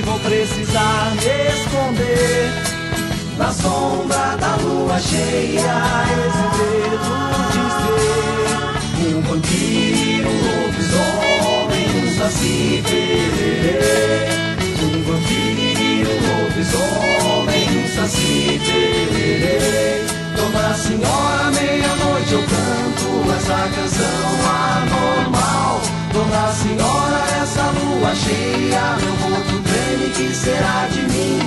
vou precisar me esconder na sombra da lua cheia. Esse medo de ser um vampiro, um lobisomem, um saci pererê. Um vampiro, um lobisomem, um saci pererê. Dona Senhora, meia-noite eu canto essa canção anormal. Dona Senhora, essa lua cheia, meu que será de mim?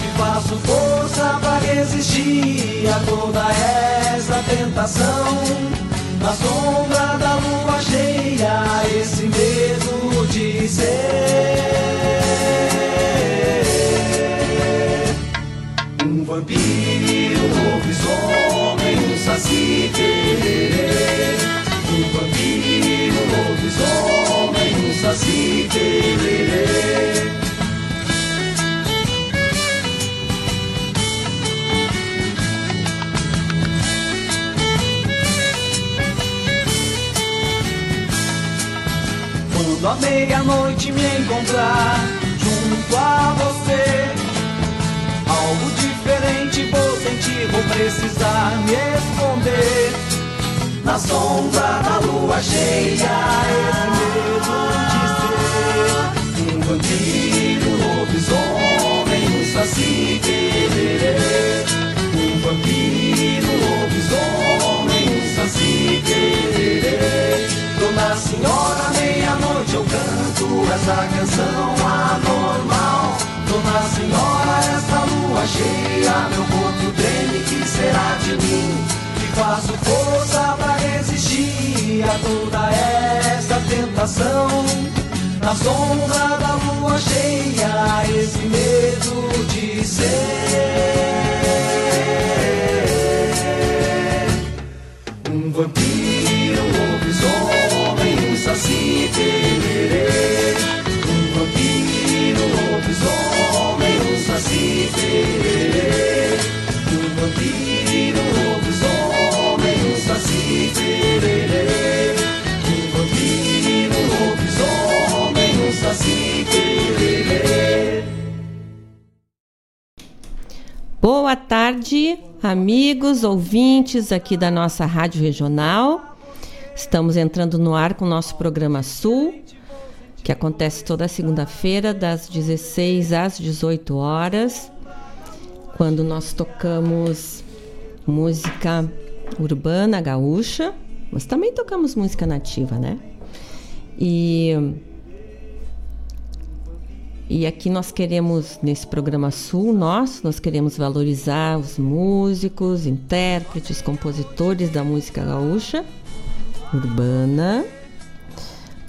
Que faço força pra resistir a toda essa tentação. Na sombra da lua cheia, esse medo de ser um vampiro, um lobisomem, um saci. Um vampiro, um lobisomem, um saci Quando à meia-noite me encontrar junto a você, algo diferente vou sentir, vou precisar me esconder. Na sombra da lua cheia, esse medo de ser um vampiro, um lobisomem, um saci pererê. Um vampiro, um lobisomem, um saci pererê. Dona Senhora, essa canção anormal. Dona Senhora, essa lua cheia, meu corpo treme, que será de mim? Que faço força pra resistir a toda essa tentação. Na sombra da lua cheia, esse medo de ser um vampiro, saci pererê. Um vampiro, um lobisomem, um saci pererê. Um vampiro, um lobisomem, um saci pererê. Um vampiro, um lobisomem, um saci pererê. Boa tarde, amigos, ouvintes aqui da nossa Rádio Regional. Estamos entrando no ar com o nosso programa Sul, que acontece toda segunda-feira, das 16 às 18 horas, quando nós tocamos música urbana gaúcha, mas também tocamos música nativa, né? E e aqui nós queremos, nesse programa Sul nosso, nós queremos valorizar os músicos, intérpretes, compositores da música gaúcha, urbana.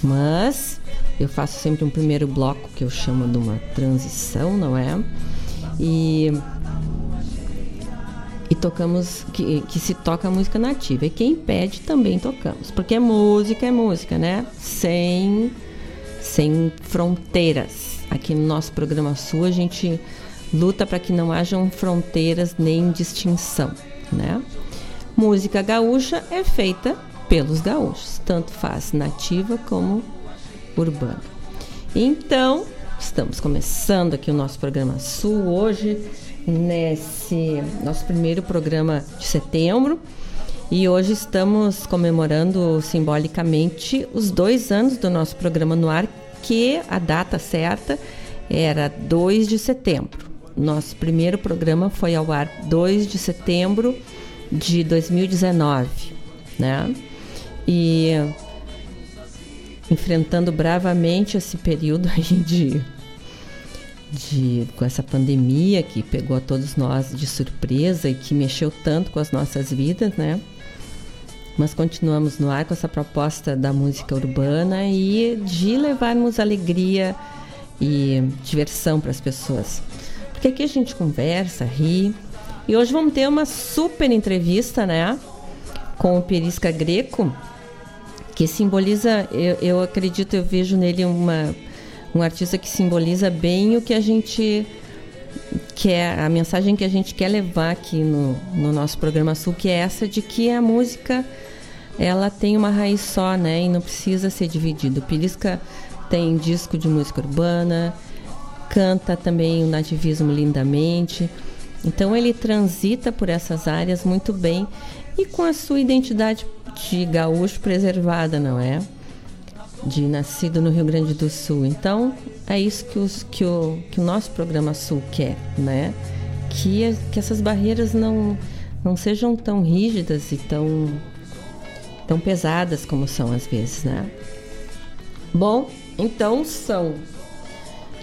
Mas eu faço sempre um primeiro bloco que eu chamo de uma transição, não é? E, e tocamos, que, que se toca música nativa. E quem pede também tocamos, porque música é música, né? Sem, sem fronteiras. Aqui no nosso programa Sul a gente luta para que não hajam fronteiras nem distinção, né? Música gaúcha é feita pelos gaúchos, tanto faz nativa como urbana. Então, estamos começando aqui o nosso programa Sul hoje, nesse nosso primeiro programa de setembro. E hoje estamos comemorando simbolicamente os dois anos do nosso programa no ar, que a data certa era 2 de setembro. Nosso primeiro programa foi ao ar 2 de setembro de 2019, né? E enfrentando bravamente esse período aí de, de com essa pandemia que pegou a todos nós de surpresa e que mexeu tanto com as nossas vidas, né? Mas continuamos no ar com essa proposta da música urbana e de levarmos alegria e diversão para as pessoas. Porque aqui a gente conversa, ri. E hoje vamos ter uma super entrevista, né? Com o Perisca Greco, que simboliza, eu, eu acredito, eu vejo nele uma, um artista que simboliza bem o que a gente quer, a mensagem que a gente quer levar aqui no, no nosso programa Sul, que é essa de que a música ela tem uma raiz só, né? E não precisa ser dividido. O Perisca tem disco de música urbana, canta também o nativismo lindamente. Então ele transita por essas áreas muito bem e com a sua identidade de gaúcho preservada, não é? De nascido no Rio Grande do Sul. Então é isso que, os, que, o, que o nosso programa Sul quer, né? Que, que essas barreiras não, não sejam tão rígidas e tão, tão pesadas como são às vezes, né? Bom, então são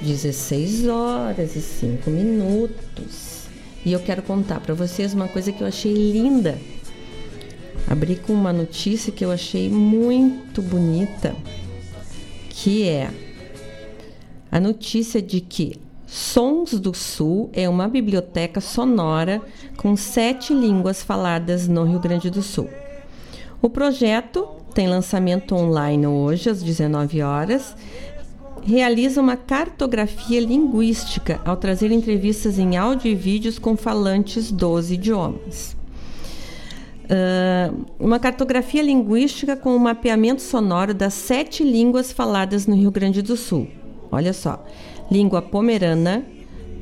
16 horas e 5 minutos. E eu quero contar para vocês uma coisa que eu achei linda. Abri com uma notícia que eu achei muito bonita, que é a notícia de que Sons do Sul é uma biblioteca sonora com sete línguas faladas no Rio Grande do Sul. O projeto tem lançamento online hoje às 19 horas realiza uma cartografia linguística ao trazer entrevistas em áudio e vídeos com falantes dos idiomas. Uh, uma cartografia linguística com o um mapeamento sonoro das sete línguas faladas no Rio Grande do Sul. Olha só: língua pomerana,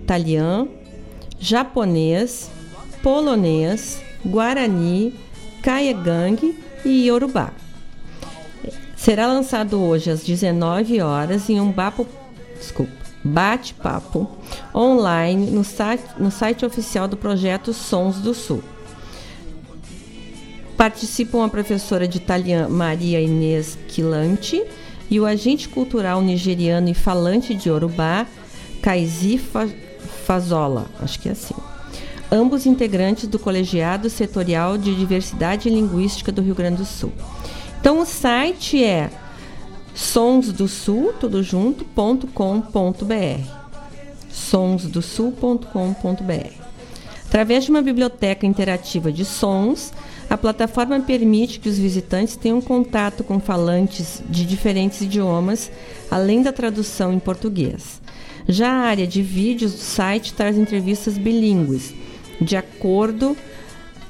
italiano, japonês, polonês, guarani, caiegang e iorubá. Será lançado hoje às 19 horas em um bapo, desculpa, bate-papo online no site, no site oficial do projeto Sons do Sul. Participam a professora de italiano Maria Inês Quilante e o agente cultural nigeriano e falante de Yorubá, Kaizi Fazola, acho que é assim. Ambos integrantes do Colegiado Setorial de Diversidade Linguística do Rio Grande do Sul. Então o site é sonsdosul, sonsdosul.com.br. Através de uma biblioteca interativa de sons, a plataforma permite que os visitantes tenham contato com falantes de diferentes idiomas, além da tradução em português. Já a área de vídeos do site traz entrevistas bilíngues, de acordo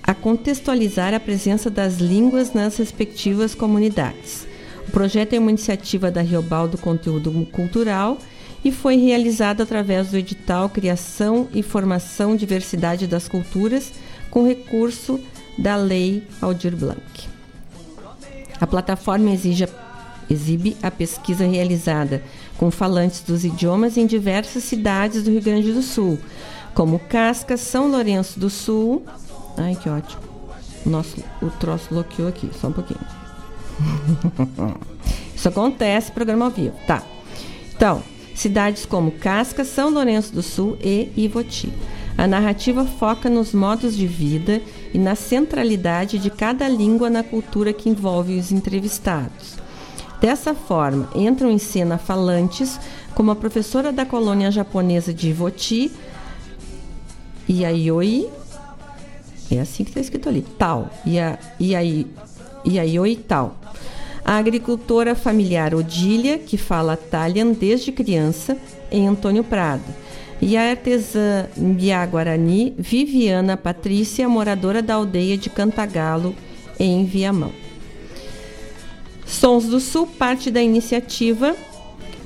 a contextualizar a presença das línguas nas respectivas comunidades. O projeto é uma iniciativa da Riobal do Conteúdo Cultural e foi realizado através do edital Criação e Formação Diversidade das Culturas, com recurso da Lei Aldir Blanc. A plataforma exige, exibe a pesquisa realizada com falantes dos idiomas em diversas cidades do Rio Grande do Sul, como Casca, São Lourenço do Sul, Ai, que ótimo. Nosso, o troço bloqueou aqui, só um pouquinho. Isso acontece, programa ao vivo. Tá. Então, cidades como Casca, São Lourenço do Sul e Ivoti. A narrativa foca nos modos de vida e na centralidade de cada língua na cultura que envolve os entrevistados. Dessa forma, entram em cena falantes como a professora da colônia japonesa de Ivoti, Yayoi é assim que está escrito ali. Tal. E, a, e aí. E aí, oi, tal. A agricultora familiar Odília, que fala Talian desde criança, em Antônio Prado. E a artesã Mbiá Guarani, Viviana Patrícia, moradora da aldeia de Cantagalo, em Viamão. Sons do Sul parte da iniciativa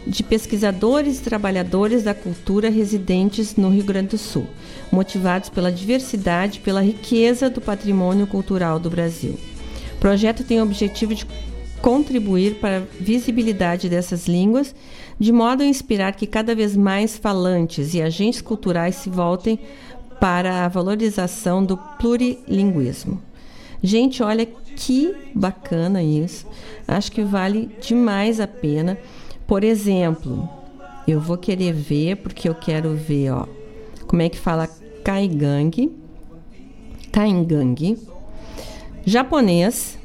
de pesquisadores e trabalhadores da cultura residentes no Rio Grande do Sul, motivados pela diversidade e pela riqueza do patrimônio cultural do Brasil. O projeto tem o objetivo de contribuir para a visibilidade dessas línguas, de modo a inspirar que cada vez mais falantes e agentes culturais se voltem para a valorização do plurilinguismo. Gente, olha que bacana isso. Acho que vale demais a pena. Por exemplo, eu vou querer ver, porque eu quero ver, ó, como é que fala Kaigang, Kaingang, japonês,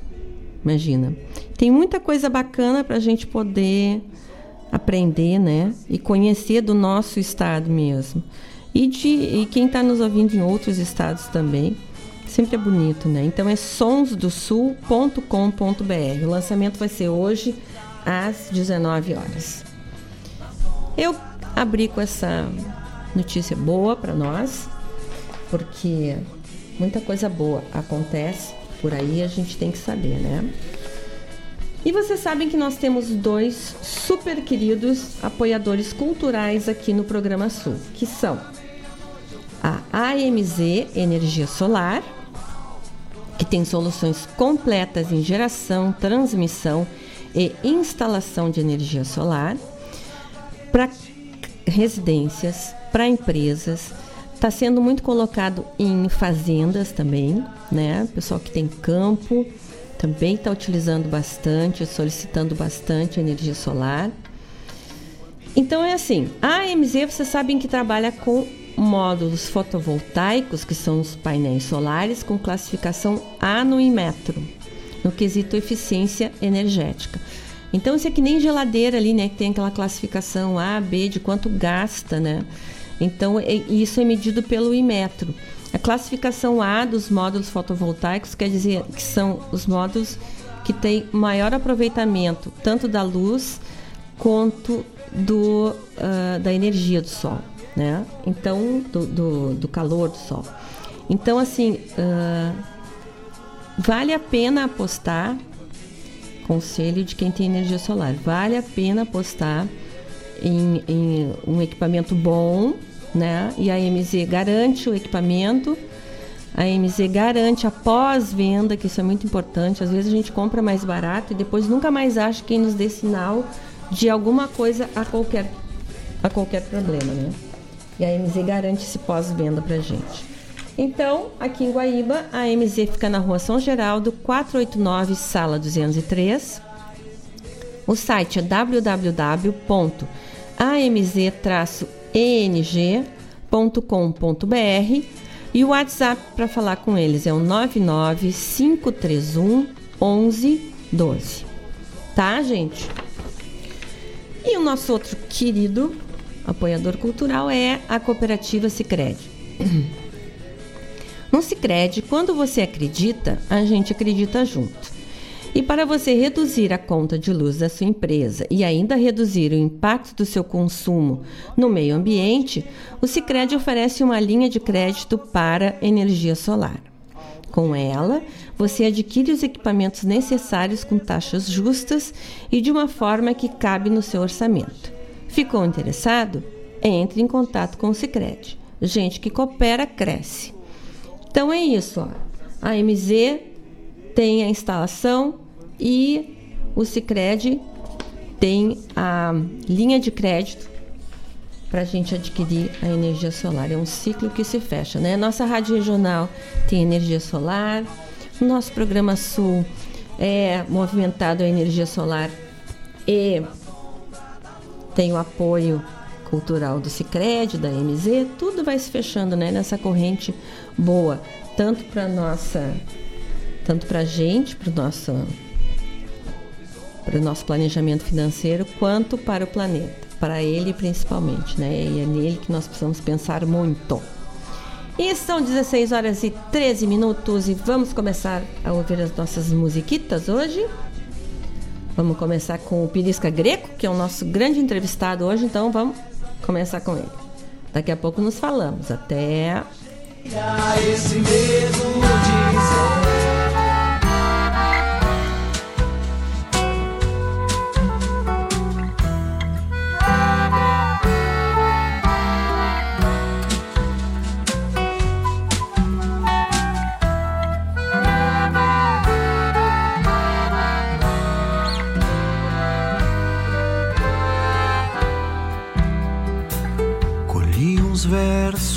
imagina. Tem muita coisa bacana para a gente poder aprender, né? E conhecer do nosso estado mesmo. E, de, e quem está nos ouvindo em outros estados também. Sempre é bonito, né? Então é sonsdosul.com.br. O lançamento vai ser hoje às 19 horas. Eu abri com essa notícia boa para nós, porque muita coisa boa acontece por aí, a gente tem que saber, né? E vocês sabem que nós temos dois super queridos apoiadores culturais aqui no programa Sul, que são a AMZ Energia Solar, que tem soluções completas em geração, transmissão e instalação de energia solar para residências, para empresas. Está sendo muito colocado em fazendas também, né? Pessoal que tem campo também está utilizando bastante, solicitando bastante energia solar. Então é assim, a AMZ vocês sabem que trabalha com módulos fotovoltaicos, que são os painéis solares, com classificação A no Inmetro, no quesito eficiência energética. Então isso é que nem geladeira ali, né? Que tem aquela classificação A, B, de quanto gasta, né? Então é, isso é medido pelo Inmetro. A classificação A dos módulos fotovoltaicos quer dizer que são os módulos que têm maior aproveitamento tanto da luz quanto do, uh, da energia do sol, né? Então, do, do, do calor do sol. Então, assim, uh, vale a pena apostar, conselho de quem tem energia solar, vale a pena apostar em, em um equipamento bom, né? E a MZ garante o equipamento. A MZ garante a pós-venda, que isso é muito importante. Às vezes a gente compra mais barato e depois nunca mais acha quem nos dê sinal de alguma coisa a qualquer, a qualquer problema, né? E a MZ garante esse pós-venda pra gente. Então, aqui em Guaíba, a MZ fica na rua São Geraldo, 489, sala 203. O site é www.amz- eng.com.br e o WhatsApp para falar com eles é o 99531 1112. Tá, gente? E o nosso outro querido apoiador cultural é a cooperativa Sicredi. No Sicredi, quando você acredita, a gente acredita junto. E para você reduzir a conta de luz da sua empresa e ainda reduzir o impacto do seu consumo no meio ambiente, o Sicredi oferece uma linha de crédito para energia solar. Com ela, você adquire os equipamentos necessários com taxas justas e de uma forma que cabe no seu orçamento. Ficou interessado? Entre em contato com o Sicredi. Gente que coopera cresce. Então é isso, ó. A MZ tem a instalação e o Sicredi tem a linha de crédito para a gente adquirir a energia solar. É um ciclo que se fecha, né? Nossa rádio regional tem energia solar, nosso programa Sul é movimentado a energia solar e tem o apoio cultural do Sicredi, da MZ, tudo vai se fechando, né, nessa corrente boa, tanto para nossa tanto para gente, para o nosso para o nosso planejamento financeiro, quanto para o planeta, para ele principalmente, né? E é nele que nós precisamos pensar muito. E são 16 horas e 13 minutos e vamos começar a ouvir as nossas musiquitas hoje. Vamos começar com o Pirisca Greco, que é o nosso grande entrevistado hoje, então vamos começar com ele. Daqui a pouco nos falamos. Até.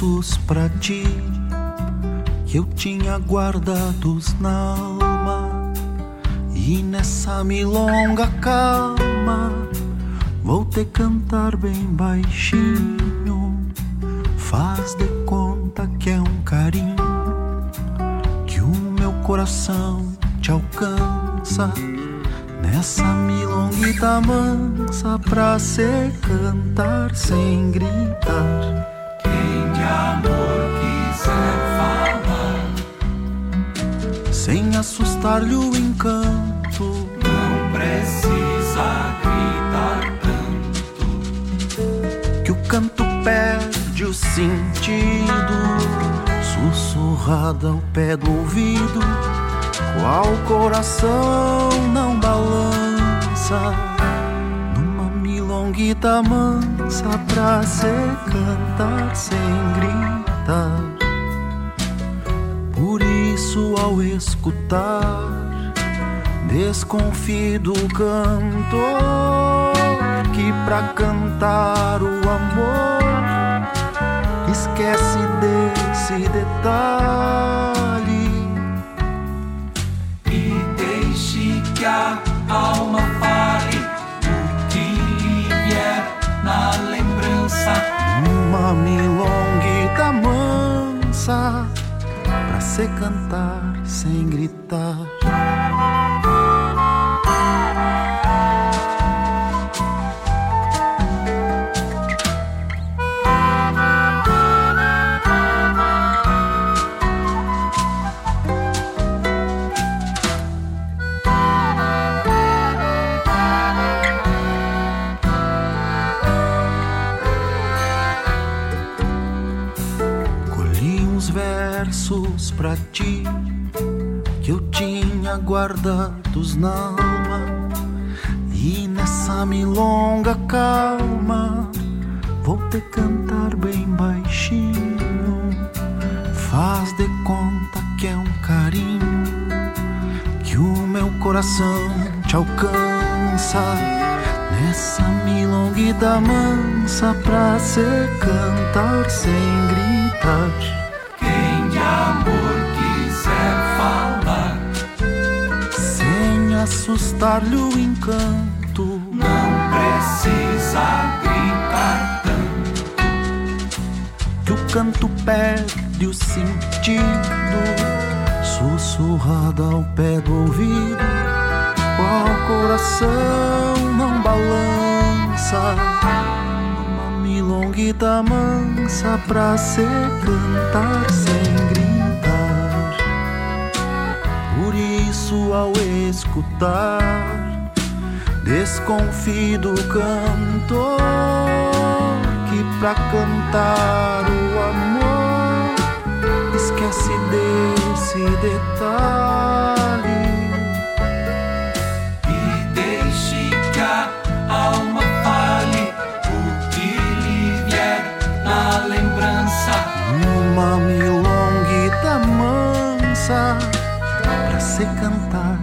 Versos pra ti que eu tinha guardados na alma e nessa milonga calma vou te cantar bem baixinho. Faz de conta que é um carinho que o meu coração te alcança. Nessa milonguita mansa pra se cantar sem gritar. De amor quiser falar, Sem assustar-lhe o encanto. não precisa gritar tanto. Que o canto perde o sentido. Sussurrado ao pé do ouvido. Qual coração não balança milonguita mansa pra se cantar sem gritar. Por isso, ao escutar, desconfio do cantor que pra cantar o amor esquece desse detalhe e deixe que a alma fale milonguita mansa pra se cantar sem gritar. Guardados na alma. E nessa milonga calma vou te cantar bem baixinho. Faz de conta que é um carinho que o meu coração te alcança. Nessa milonguida mansa pra se cantar sem gritar assustar-lhe o encanto. Não precisa gritar tanto. Que o canto perde o sentido, sussurrado ao pé do ouvido. Qual coração não balança? Uma milonguita mansa pra se cantar sem ao escutar. Desconfio do cantor que pra cantar o amor esquece desse detalhe. E deixe que a alma fale o que lhe vier na lembrança. Uma milonguita mansa se cantar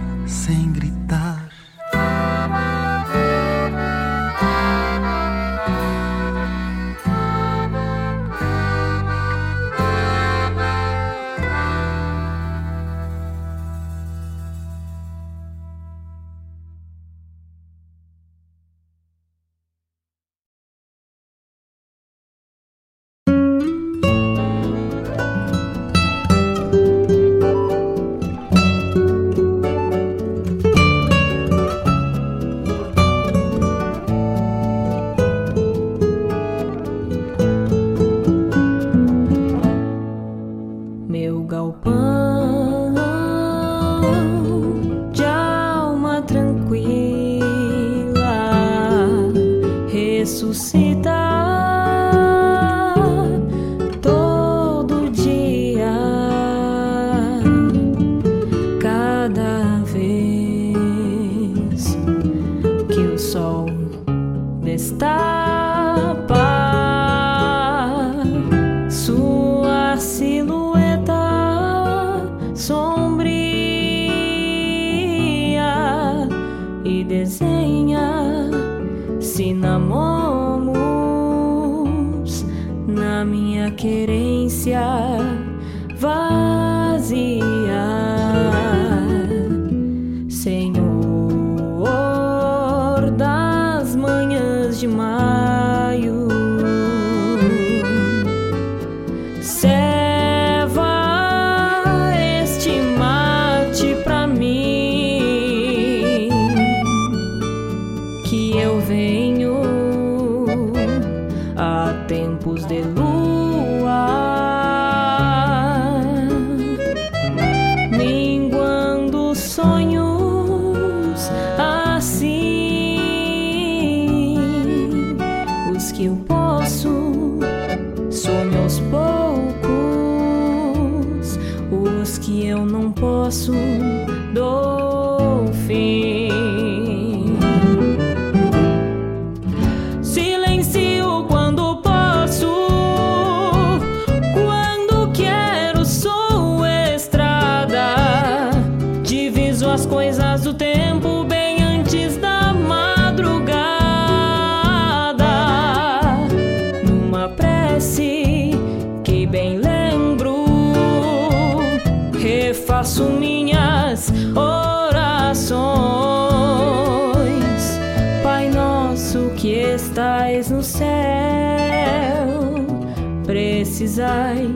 precisai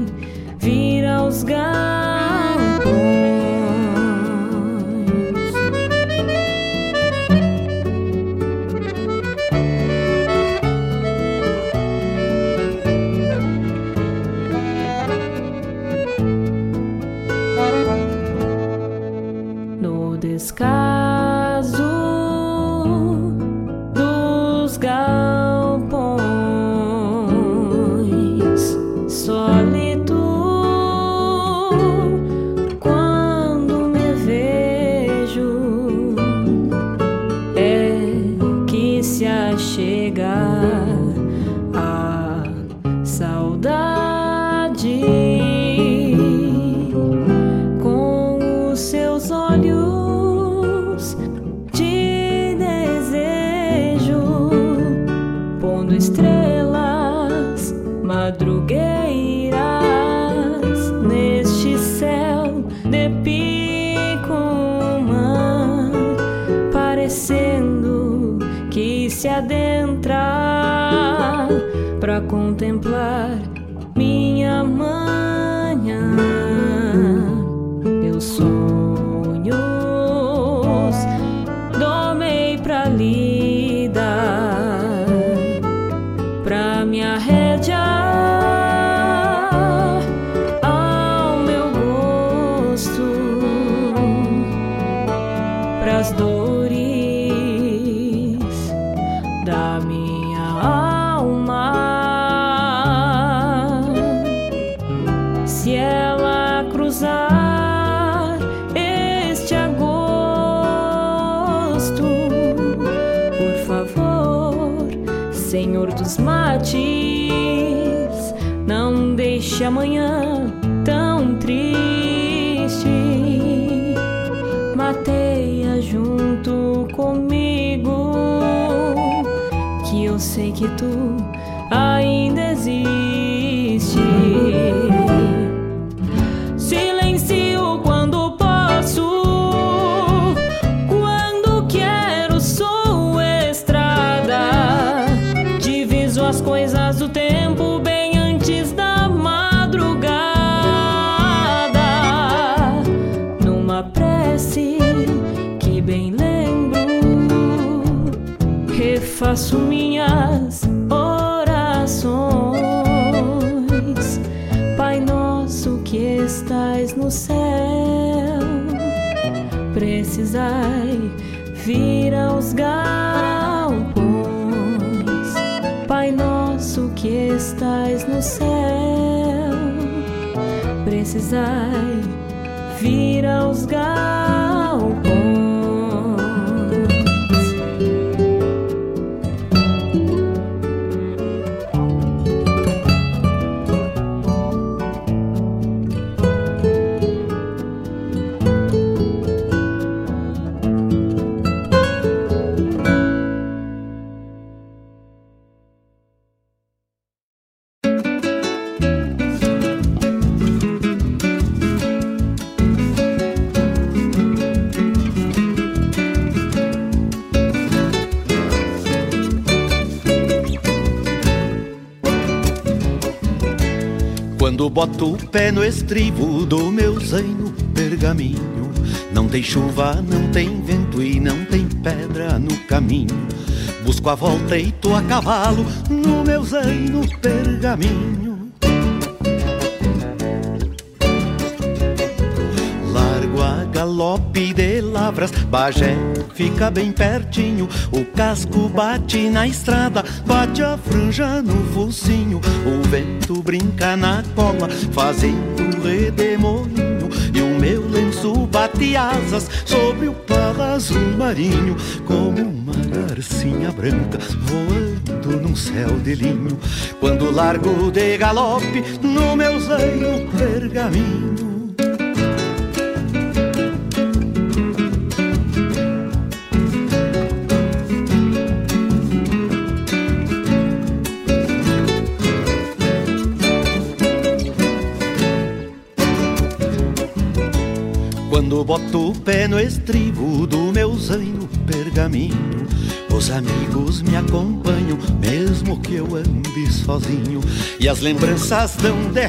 vir aos galpões. No céu, precisai vir aos galpões. Pai nosso que estais no céu, precisai vir aos galpões. Boto o pé no estribo do meu zaino pergaminho. Não tem chuva, não tem vento e não tem pedra no caminho. Busco a volta e tô a cavalo no meu zaino pergaminho. De lavras, Bagé fica bem pertinho. O casco bate na estrada, bate a franja no focinho. O vento brinca na cola, fazendo redemoinho. E o meu lenço bate asas sobre o palo azul marinho, como uma garcinha branca voando num céu de linho. Quando largo de galope no meu zaino pergaminho. Boto o pé no estribo do meu zaino pergaminho. Os amigos me acompanham, mesmo que eu ande sozinho. E as lembranças dão de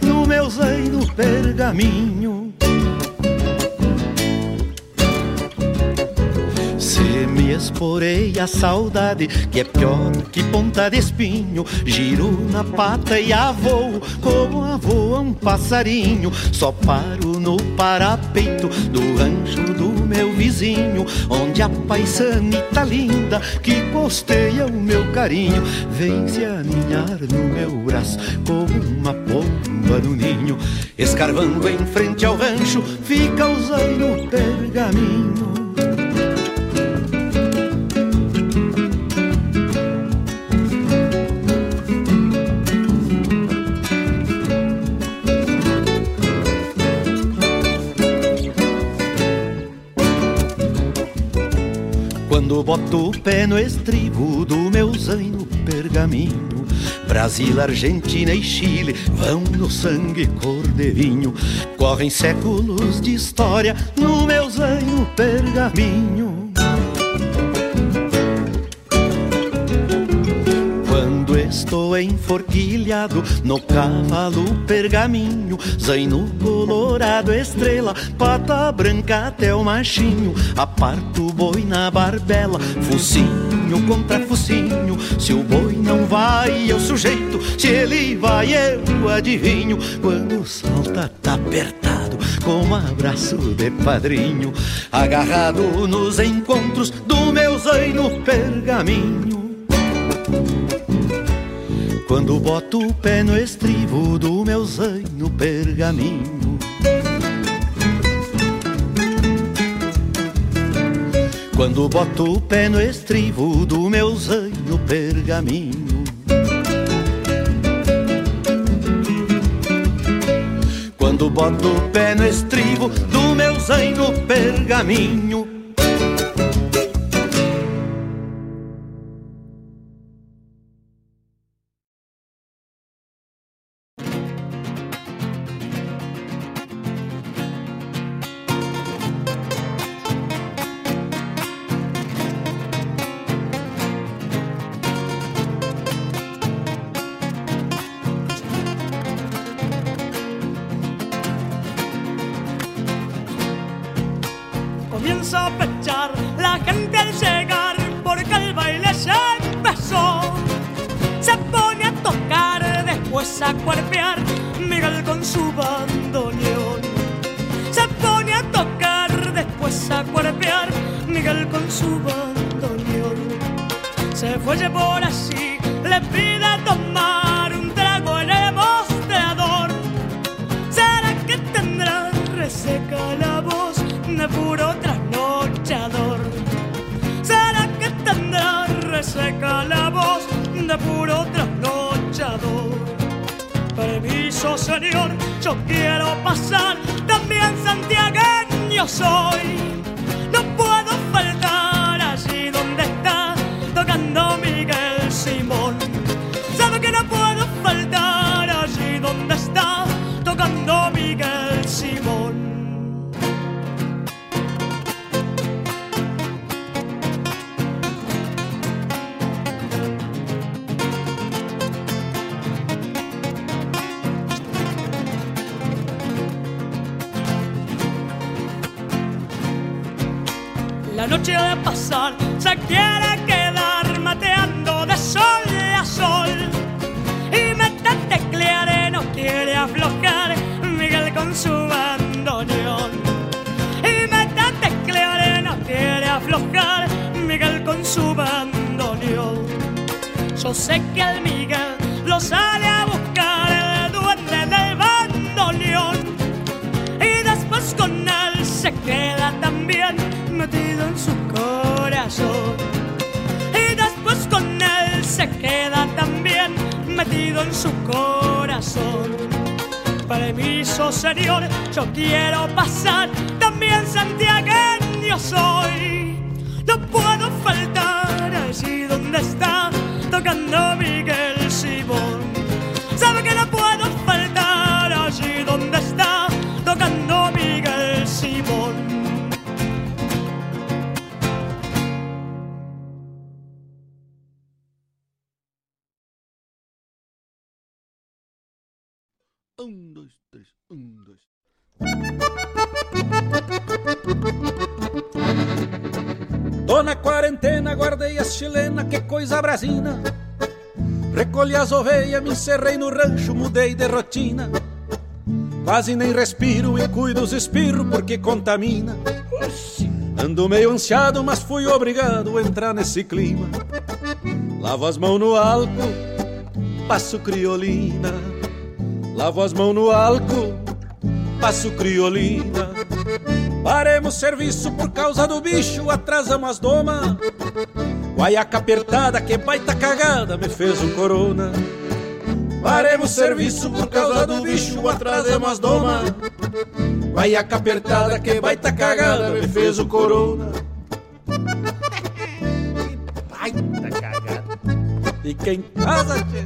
no meu zaino pergaminho. Esporei a saudade, que é pior que ponta de espinho. Giro na pata e avô, como avoa um passarinho. Só paro no parapeito do rancho do meu vizinho, onde a paisanita linda que costeia o meu carinho vem se aninhar no meu braço como uma pomba no ninho. Escarvando em frente ao rancho, fica usando pergaminho. No estribo do meu zaino pergaminho Brasil, Argentina e Chile vão no sangue cor de vinho Correm séculos de história no meu zaino pergaminho estou enforquilhado no cavalo pergaminho, zaino colorado, estrela, pata branca até o machinho, aparto o boi na barbela, focinho contra focinho, se o boi não vai eu sujeito, se ele vai eu adivinho, quando salta tá apertado como abraço de padrinho, agarrado nos encontros do meu zaino pergaminho. Quando boto o pé no estribo do meu zaino pergaminho. Quando boto o pé no estribo do meu zaino pergaminho. Quando boto o pé no estribo do meu zaino pergaminho coisa brasina. Recolhi as ovelhas, me encerrei no rancho, mudei de rotina. Quase nem respiro e cuido os espirros porque contamina. Ando meio ansiado, mas fui obrigado a entrar nesse clima. Lavo as mãos no álcool, passo criolina. Lavo as mãos no álcool, passo criolina. Paremos serviço por causa do bicho, atrasamos as doma. Guaiaca apertada, que baita cagada, me fez um corona. Paremos serviço por causa do bicho, atrasamos as doma. Guaiaca apertada, que baita cagada, me fez o corona. baita cagada. Fica em casa, tchê.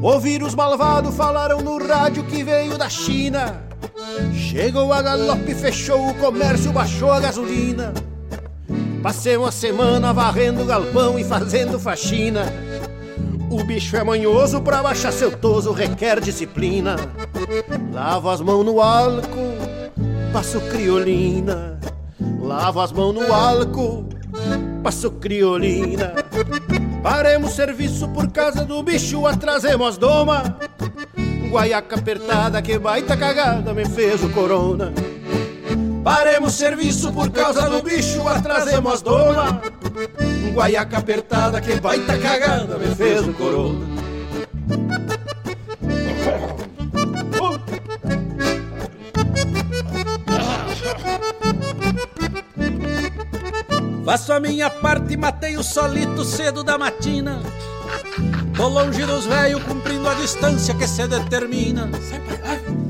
O vírus malvado falaram no rádio que veio da China. Chegou a galope, fechou o comércio, baixou a gasolina. Passei uma semana varrendo galpão e fazendo faxina. O bicho é manhoso, pra baixar seu toso requer disciplina. Lava as mãos no álcool, passo criolina. Lava as mãos no álcool, passo criolina. Paremos serviço por causa do bicho, atrasemos as doma. Guaiaca apertada, que baita cagada, me fez o corona. Paremos serviço por causa do bicho, atrasemos as doma. Guaiaca apertada, que baita cagada, me fez o corona. Faço a minha parte e matei o solito cedo da matina. Tô longe dos velhos, cumprindo a distância que se determina.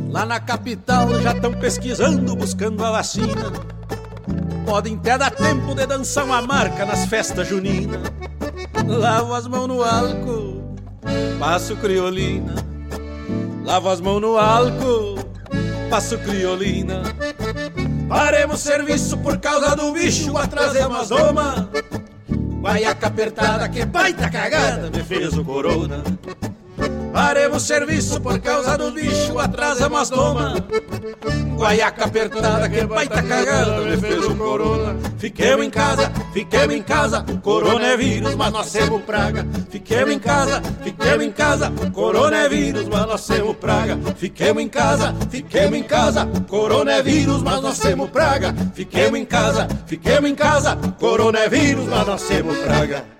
Lá na capital já estão pesquisando, buscando a vacina. Podem até dar tempo de dançar uma marca nas festas juninas. Lavo as mãos no álcool, passo criolina. Lavo as mãos no álcool, passo criolina. Paremos serviço por causa do bicho, atrasemos as doma. Guaiaca apertada, que baita cagada, me fez o corona. Paremos serviço por causa do bicho, atrasamos as doma. Guaiaca apertada, que baita cagada, me fez o corona. Fiquemos em casa, fiquemos em casa, corona é vírus, mas nós temos praga. Fiquemos em casa, fiquemos em casa, corona é vírus, mas nós temos praga. Fiquemos em casa, fiquemos em casa, corona é vírus, mas nós temos praga. Fiquemos em casa, fiquemos em casa, corona é vírus, mas nós temos praga.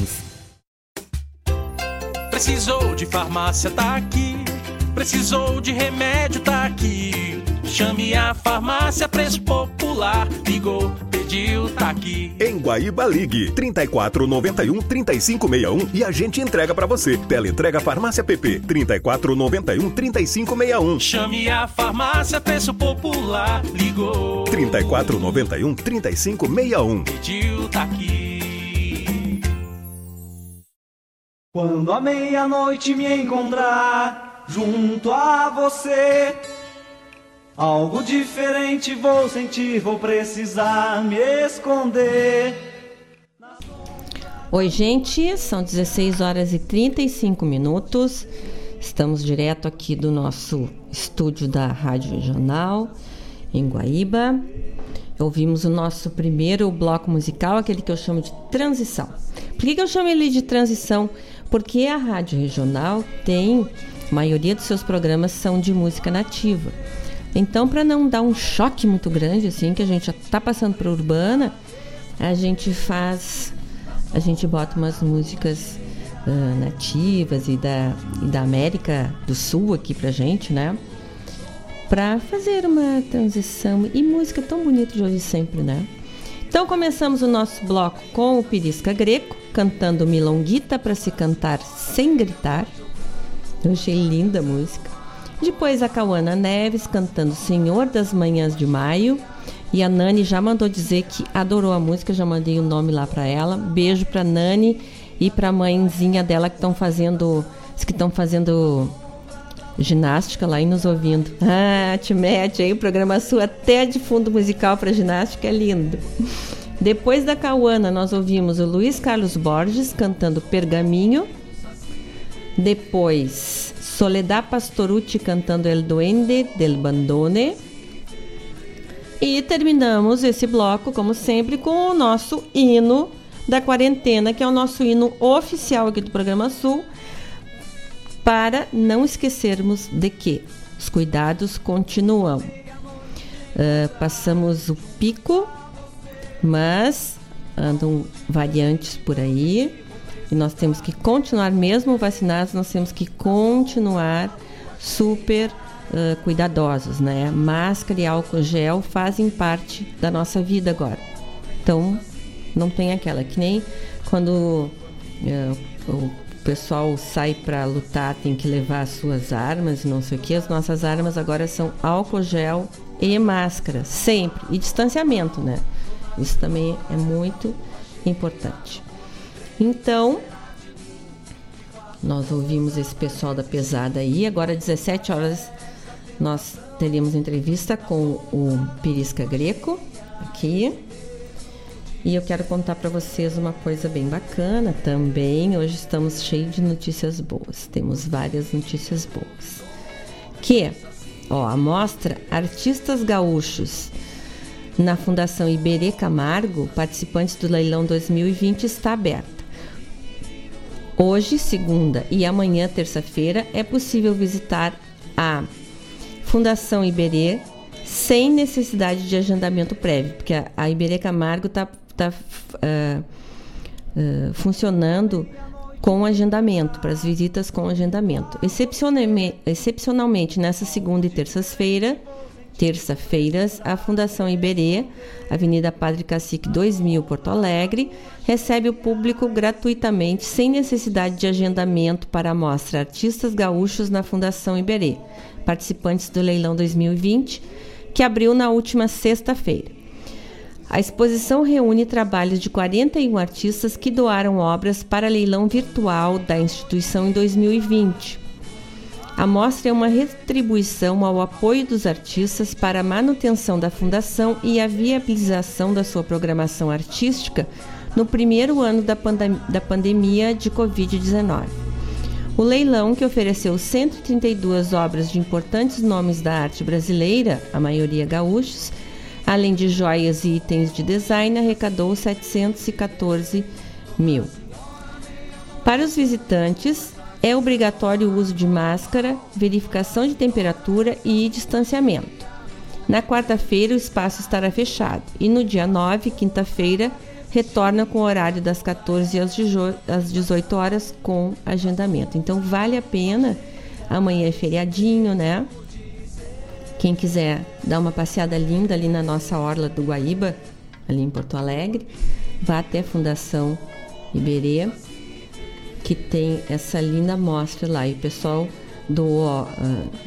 Precisou de farmácia, tá aqui. Precisou de remédio, tá aqui. Chame a farmácia Preço Popular. Ligou, pediu, tá aqui. Em Guaíba Ligue 34 91 35 61 e a gente entrega pra você. Teleentrega Farmácia PP 34 91 35 61. Chame a farmácia Preço Popular. Ligou, 34 91 35 61. pediu, tá aqui. Quando a meia-noite me encontrar junto a você, algo diferente vou sentir, vou precisar me esconder. Oi, gente, são 16 horas e 35 minutos. Estamos direto aqui do nosso estúdio da Rádio Regional, em Guaíba. ouvimos o nosso primeiro bloco musical, aquele que eu chamo de transição. Por que, que eu chamo ele de transição? Porque a rádio regional tem, a maioria dos seus programas são de música nativa. Então, para não dar um choque muito grande, assim, que a gente já está passando para urbana, a gente faz, a gente bota umas músicas uh, nativas e da, e da América do Sul aqui pra gente, né? Para fazer uma transição. E música tão bonita de ouvir sempre, né? Então começamos o nosso bloco com o Pirisca Greco, cantando Milonguita para se cantar sem gritar. Eu achei linda a música. Depois a Cauana Neves cantando Senhor das Manhãs de Maio. E a Nani já mandou dizer que adorou a música, já mandei o nome lá para ela. Beijo para Nani e para a mãezinha dela que estão fazendo, que estão fazendo ginástica lá e nos ouvindo. Ah, te mete aí, programa sua até de fundo musical para ginástica é lindo. Depois da Cauana, nós ouvimos o Luiz Carlos Borges cantando Pergaminho. Depois, Soledad Pastorucci cantando El Duende del Bandone. E terminamos esse bloco, como sempre, com o nosso hino da quarentena, que é o nosso hino oficial aqui do Programa Sul, para não esquecermos de que os cuidados continuam. Uh, passamos o pico, mas andam variantes por aí e nós temos que continuar, mesmo vacinados, nós temos que continuar super uh, cuidadosos, né? Máscara e álcool gel fazem parte da nossa vida agora. Então, não tem aquela. Que nem quando é, o pessoal sai para lutar, tem que levar as suas armas e não sei o que. As nossas armas agora são álcool gel e máscara, sempre. E distanciamento, né? Isso também é muito importante. Então, nós ouvimos esse pessoal da pesada aí. Agora, às 17 horas, nós teríamos entrevista com o Pirisca Greco aqui. E eu quero contar para vocês uma coisa bem bacana também. Hoje estamos cheios de notícias boas. Temos várias notícias boas. Que, ó, a mostra Artistas Gaúchos na Fundação Iberê Camargo, participantes do leilão 2020 está aberta. Hoje, segunda, e amanhã, terça-feira, é possível visitar a Fundação Iberê sem necessidade de agendamento prévio, porque a Iberê Camargo está está uh, uh, funcionando com agendamento, para as visitas com agendamento. Excepcionalmente, excepcionalmente nessa segunda e terça-feira, terça-feiras, a Fundação Iberê, Avenida Padre Cacique 2000, Porto Alegre, recebe o público gratuitamente, sem necessidade de agendamento para a mostra Artistas Gaúchos na Fundação Iberê, participantes do leilão 2020, que abriu na última sexta-feira. A exposição reúne trabalhos de 41 artistas que doaram obras para leilão virtual da instituição em 2020. A mostra é uma retribuição ao apoio dos artistas para a manutenção da fundação e a viabilização da sua programação artística no primeiro ano da, pandem da pandemia de Covid-19. O leilão, que ofereceu 132 obras de importantes nomes da arte brasileira, a maioria gaúchos, Além de joias e itens de design, arrecadou 714 mil. Para os visitantes, é obrigatório o uso de máscara, verificação de temperatura e distanciamento. Na quarta-feira, o espaço estará fechado e no dia 9, quinta-feira, retorna com o horário das 14 às 18 horas com agendamento. Então, vale a pena. Amanhã é feriadinho, né? Quem quiser dar uma passeada linda ali na nossa orla do Guaíba, ali em Porto Alegre, vá até a Fundação Iberê, que tem essa linda mostra lá. E o pessoal doou,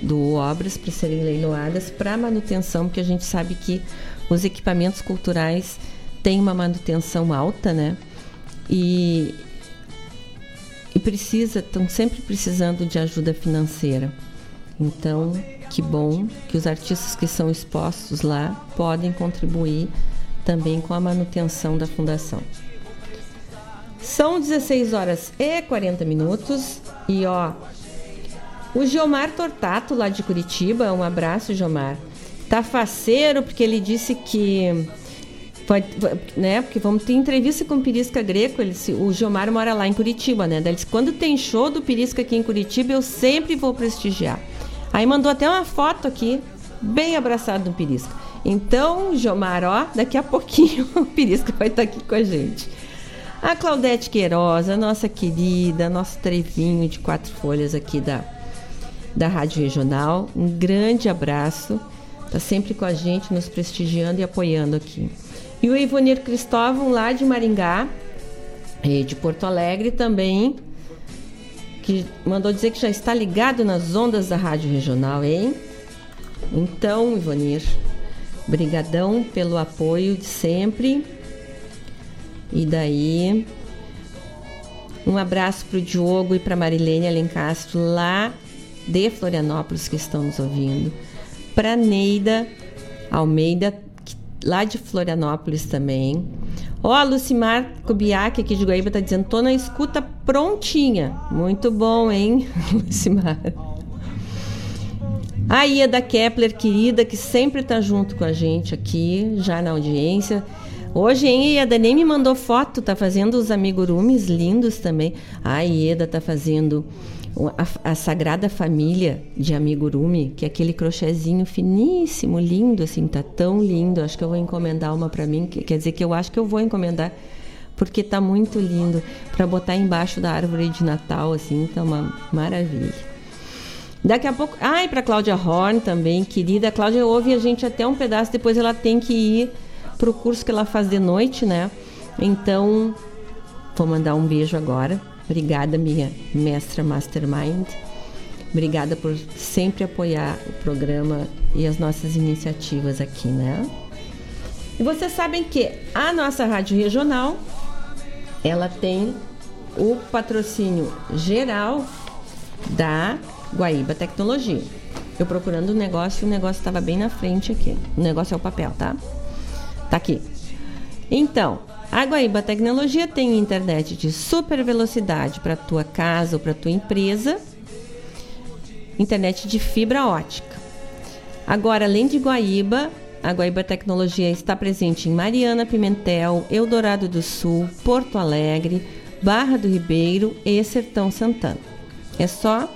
uh, obras para serem leiloadas para manutenção, porque a gente sabe que os equipamentos culturais têm uma manutenção alta, né? E, e precisa, estão sempre precisando de ajuda financeira. Então, que bom que os artistas que são expostos lá podem contribuir também com a manutenção da fundação. São 16 horas e 40 minutos e ó, o Geomar Tortato lá de Curitiba, um abraço Geomar, tá faceiro porque ele disse que né? Porque vamos ter entrevista com o Pirisca Greco. Ele, o Gilmar mora lá em Curitiba, né? Ele disse, quando tem show do Pirisca aqui em Curitiba, eu sempre vou prestigiar. Aí mandou até uma foto aqui, bem abraçado no Pirisca. Então, Gilmar, ó, daqui a pouquinho o Pirisca vai estar aqui com a gente. A Claudete Queiroz, a nossa querida, nosso trevinho de quatro folhas aqui da, da Rádio Regional. Um grande abraço. Está sempre com a gente, nos prestigiando e apoiando aqui. E o Ivonir Cristóvão, lá de Maringá, e de Porto Alegre também, que mandou dizer que já está ligado nas ondas da Rádio Regional, hein? Então, Ivonir, brigadão pelo apoio de sempre. E daí, um abraço para o Diogo e para Marilene Alencastro, lá de Florianópolis, que estão nos ouvindo. Para Neida Almeida, lá de Florianópolis também. Ó, a Lucimar Kubiak, aqui de Guaíba, tá dizendo: tô na escuta prontinha. Muito bom, hein, Lucimar? A Ieda Kepler, querida, que sempre tá junto com a gente aqui, já na audiência. Hoje, hein, Ieda nem me mandou foto, tá fazendo os amigurumis lindos também. A Ieda tá fazendo a, a Sagrada Família de amigurumi, que é aquele crochêzinho finíssimo, lindo, assim, tá tão lindo. Acho que eu vou encomendar uma para mim, que, quer dizer que eu acho que eu vou encomendar, porque tá muito lindo, para botar embaixo da árvore de Natal, assim, tá uma maravilha. Daqui a pouco. Ai, para Cláudia Horn também, querida. Cláudia ouve a gente até um pedaço, depois ela tem que ir pro curso que ela faz de noite, né? Então, vou mandar um beijo agora. Obrigada, minha mestra Mastermind. Obrigada por sempre apoiar o programa e as nossas iniciativas aqui, né? E vocês sabem que a nossa rádio regional ela tem o patrocínio geral da Guaíba Tecnologia. Eu procurando o negócio, o negócio estava bem na frente aqui. O negócio é o papel, tá? Tá aqui. Então, a Guaíba Tecnologia tem internet de super velocidade para tua casa ou para tua empresa. Internet de fibra ótica. Agora, além de Guaíba, a Guaíba Tecnologia está presente em Mariana Pimentel, Eldorado do Sul, Porto Alegre, Barra do Ribeiro e Sertão Santana. É só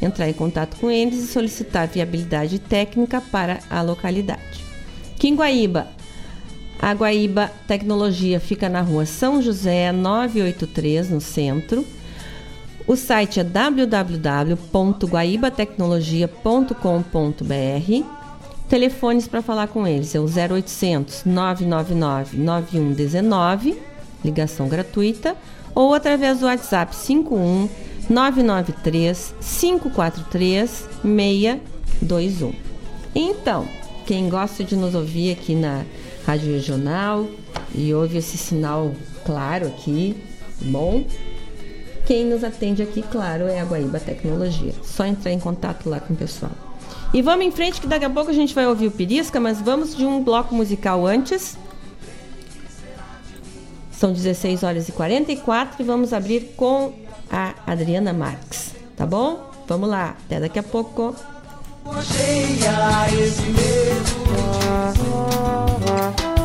entrar em contato com eles e solicitar viabilidade técnica para a localidade. Em Guaíba, a Guaíba Tecnologia fica na rua São José 983, no centro. O site é www.guaibatecnologia.com.br. Telefones para falar com eles é o 0800 999 9119, ligação gratuita, ou através do WhatsApp 51 993 543 621. Então, quem gosta de nos ouvir aqui na Rádio Regional e ouve esse sinal claro aqui, bom? Quem nos atende aqui, claro, é a Guaíba Tecnologia. Só entrar em contato lá com o pessoal. E vamos em frente que daqui a pouco a gente vai ouvir o Pirisca, mas vamos de um bloco musical antes. São 16 horas e 44 e vamos abrir com a Adriana Marques, tá bom? Vamos lá, até daqui a pouco. Cheia esse medo. Adeus,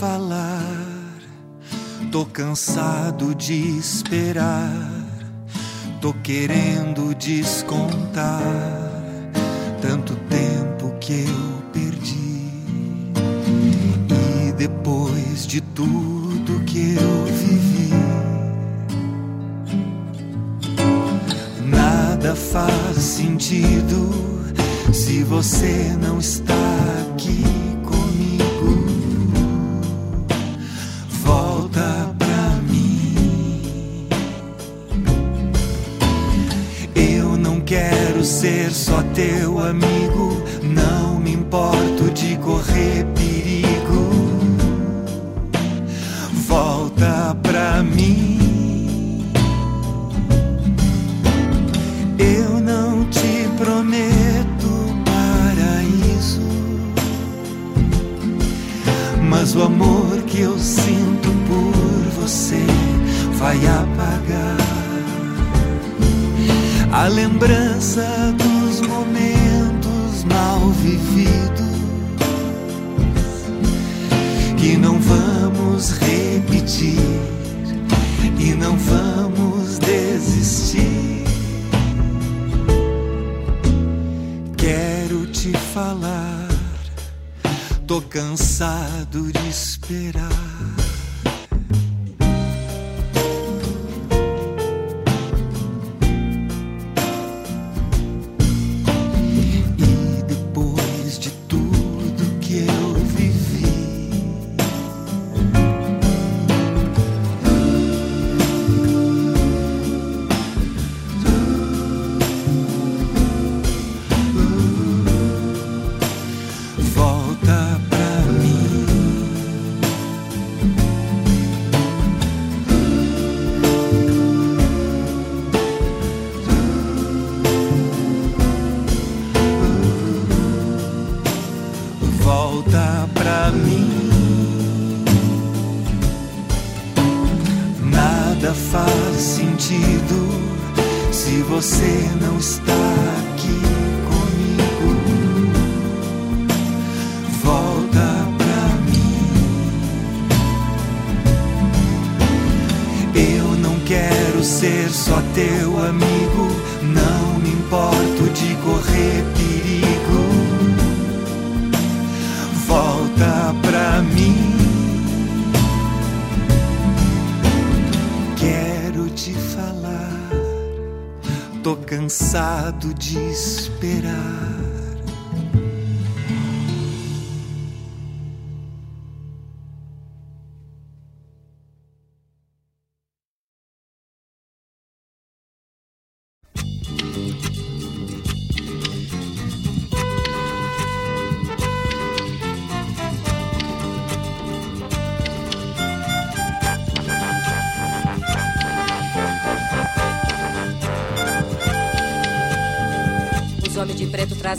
falar. Tô cansado de esperar. Tô querendo descontar tanto tempo que eu perdi. E depois de tudo que eu vivi, nada faz sentido se você não está aqui. só teu amigo. Não me importo de correr cansado de esperar.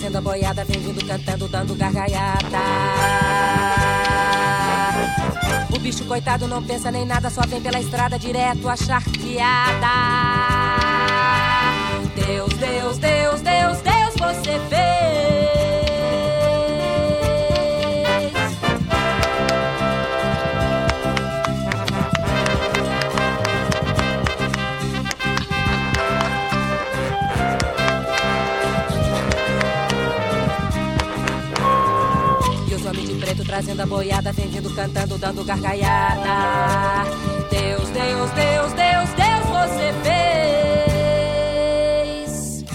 Trazendo a boiada, vem vindo cantando, dando gargalhada. O bicho coitado não pensa nem nada, só vem pela estrada direto a charqueada. Deus, Deus, Deus, Deus, Deus, você fez. Trazendo a boiada, vem vindo cantando, dando gargalhada. Deus, Deus, Deus, Deus, Deus, você fez.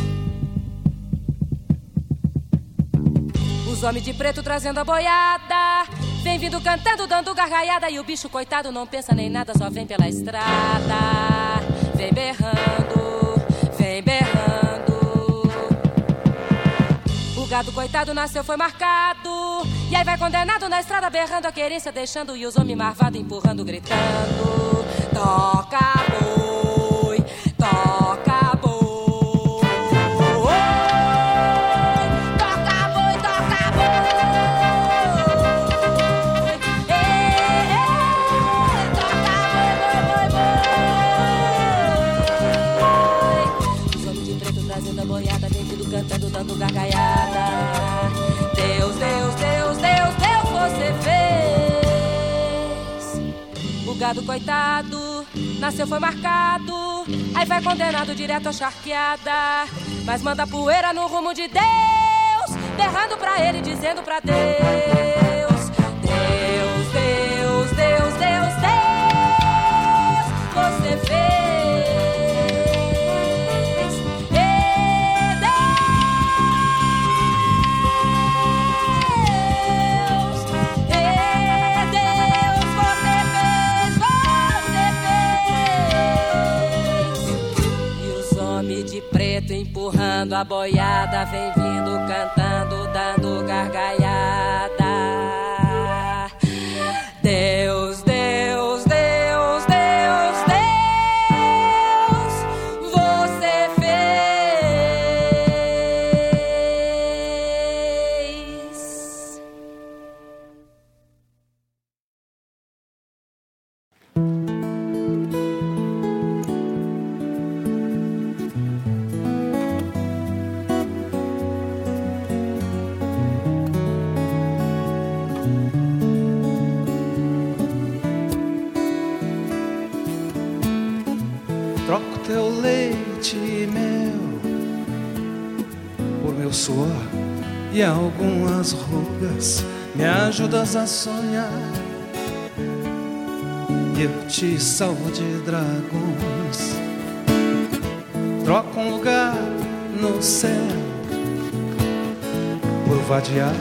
Os homens de preto trazendo a boiada. Vem vindo cantando, dando gargalhada. E o bicho coitado não pensa nem nada, só vem pela estrada. Vem berrando, vem berrando. O gado coitado nasceu, foi marcado. E aí vai condenado na estrada, berrando a querência, deixando. E os homens marvados empurrando, gritando: Toca boi, coitado nasceu, foi marcado. Aí vai condenado direto à charqueada. Mas manda poeira no rumo de Deus, berrando pra ele, dizendo pra Deus, a boiada, vem vindo cantando, dando gargalhada. A sonhar. E eu te salvo de dragões. Troco um lugar no céu por vadiar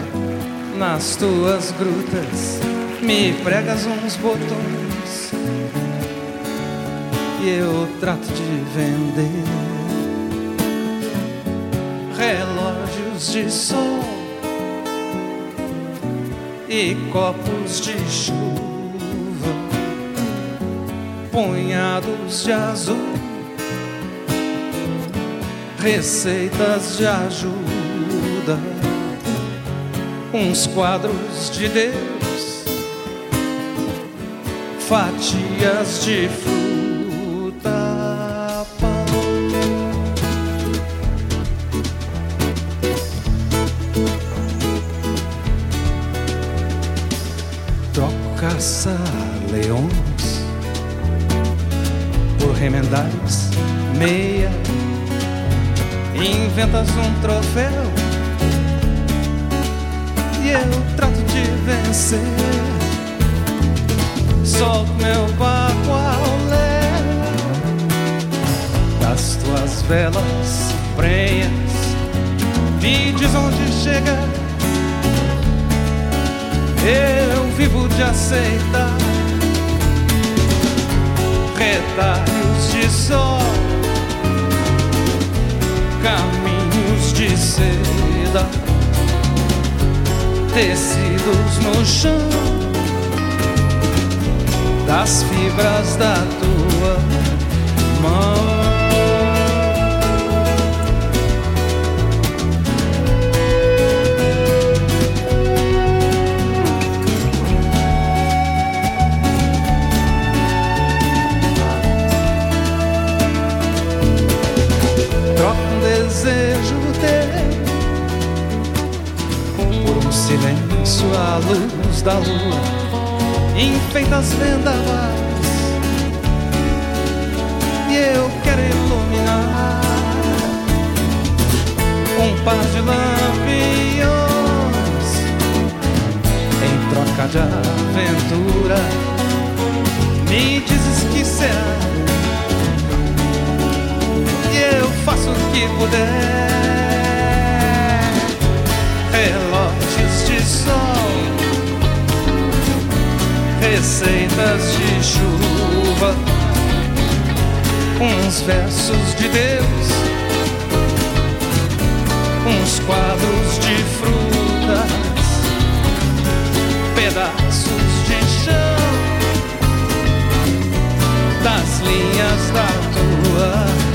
nas tuas grutas. Me pregas uns botões e eu trato de vender relógios de sol e copos de chuva, punhados de azul, receitas de ajuda, uns quadros de Deus, fatias de fruta, caça leões por remendares meia. Inventas um troféu e eu trato de vencer. Solto meu barco ao léu das tuas velas prenhas, diz onde chega. Eu vivo de aceitar retalhos de sol, caminhos de seda, tecidos no chão, das fibras da tua mão. Silêncio à luz da lua, enfeita as vendavais e eu quero iluminar um par de lampiões em troca de aventura. Me dizes que será e eu faço o que puder. De sol, receitas de chuva, uns versos de Deus, uns quadros de frutas, pedaços de chão das linhas da tua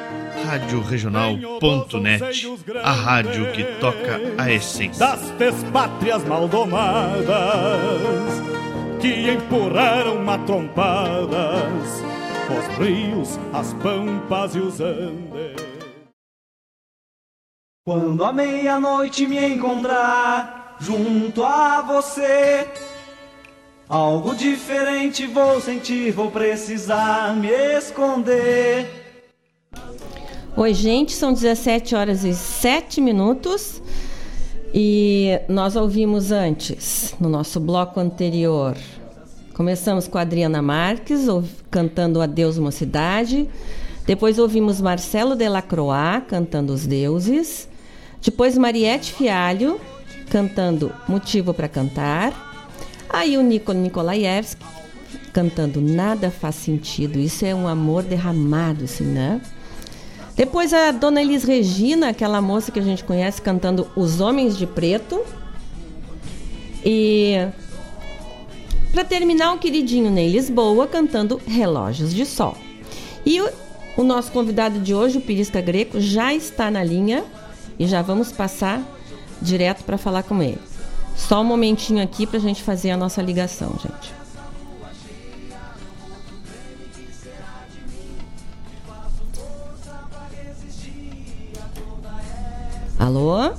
radioregional.net, a rádio que toca a essência. das despátrias maldomadas que empurraram matrompadas os rios, as pampas e os andes. Quando a meia-noite me encontrar junto a você, Algo diferente vou sentir, vou precisar me esconder. Oi, gente, são 17 horas e 7 minutos. E nós ouvimos antes, no nosso bloco anterior, começamos com a Adriana Marques, cantando Adeus Mocidade. Depois ouvimos Marcelo Delacroix cantando Os Deuses. Depois Mariette Fialho cantando Motivo para Cantar. Aí o Nico Nikolaevski cantando Nada Faz Sentido. Isso é um amor derramado, assim, né? Depois a Dona Elis Regina, aquela moça que a gente conhece, cantando Os Homens de Preto. E para terminar, o queridinho Ney Lisboa cantando Relógios de Sol. E o, o nosso convidado de hoje, o Pirisca Greco, já está na linha e já vamos passar direto para falar com ele. Só um momentinho aqui para a gente fazer a nossa ligação, gente. Alô?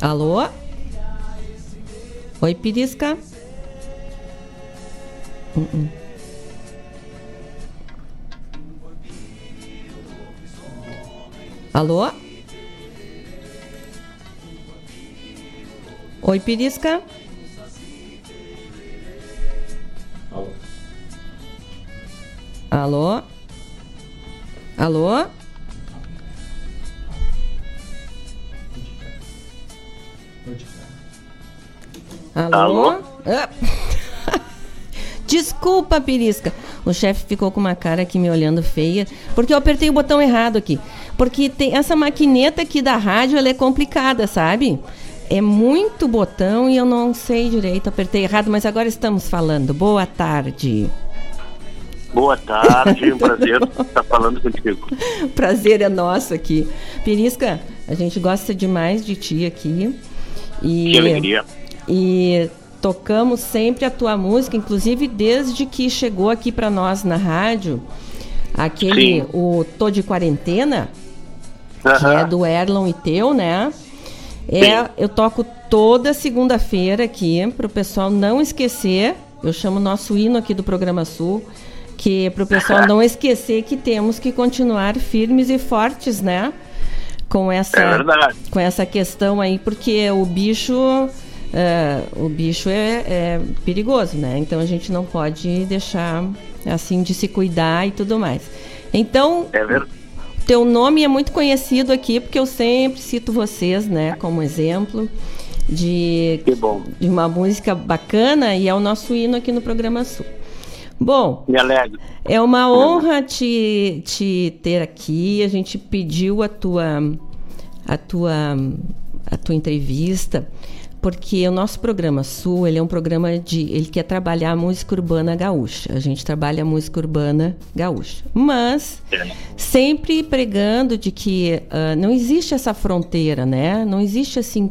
Alô? Oi, Pirisca? Uh -uh. Alô? Oi, Pirisca. Alô. Alô? Alô? Alô? Alô? Ah. Desculpa, Pirisca. O chefe ficou com uma cara aqui me olhando feia, porque eu apertei o botão errado aqui. Porque tem essa maquineta aqui da rádio, ela é complicada, sabe? é muito botão e eu não sei direito, apertei errado, mas agora estamos falando. Boa tarde. Boa tarde, um prazer estar falando contigo. Prazer é nosso aqui. Pirisca, a gente gosta demais de ti aqui. E, que alegria. E tocamos sempre a tua música, inclusive desde que chegou aqui para nós na rádio, aquele, Sim. o Tô de Quarentena, uh -huh. que é do Erlon e teu, né? É, eu toco toda segunda-feira aqui para o pessoal não esquecer. Eu chamo nosso hino aqui do programa Sul, que é para o pessoal não esquecer que temos que continuar firmes e fortes, né? Com essa, é com essa questão aí, porque o bicho, é, o bicho é, é perigoso, né? Então a gente não pode deixar assim de se cuidar e tudo mais. Então, é teu nome é muito conhecido aqui porque eu sempre cito vocês, né, como exemplo de, de uma música bacana e é o nosso hino aqui no programa Sul. Bom, Me alegro. é uma honra te, te ter aqui. A gente pediu a tua a tua a tua entrevista porque o nosso programa Sul, ele é um programa de, ele quer trabalhar a música urbana gaúcha. A gente trabalha a música urbana gaúcha, mas sempre pregando de que uh, não existe essa fronteira, né? Não existe assim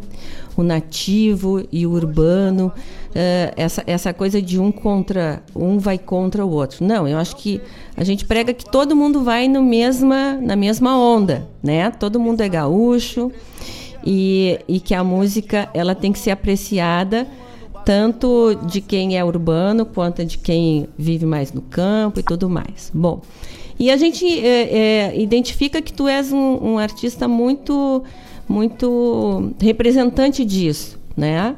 o nativo e o urbano, uh, essa, essa coisa de um contra um vai contra o outro. Não, eu acho que a gente prega que todo mundo vai no mesma na mesma onda, né? Todo mundo é gaúcho e, e que a música ela tem que ser apreciada tanto de quem é urbano quanto de quem vive mais no campo e tudo mais. Bom, e a gente é, é, identifica que tu és um, um, artista muito, muito representante disso, né?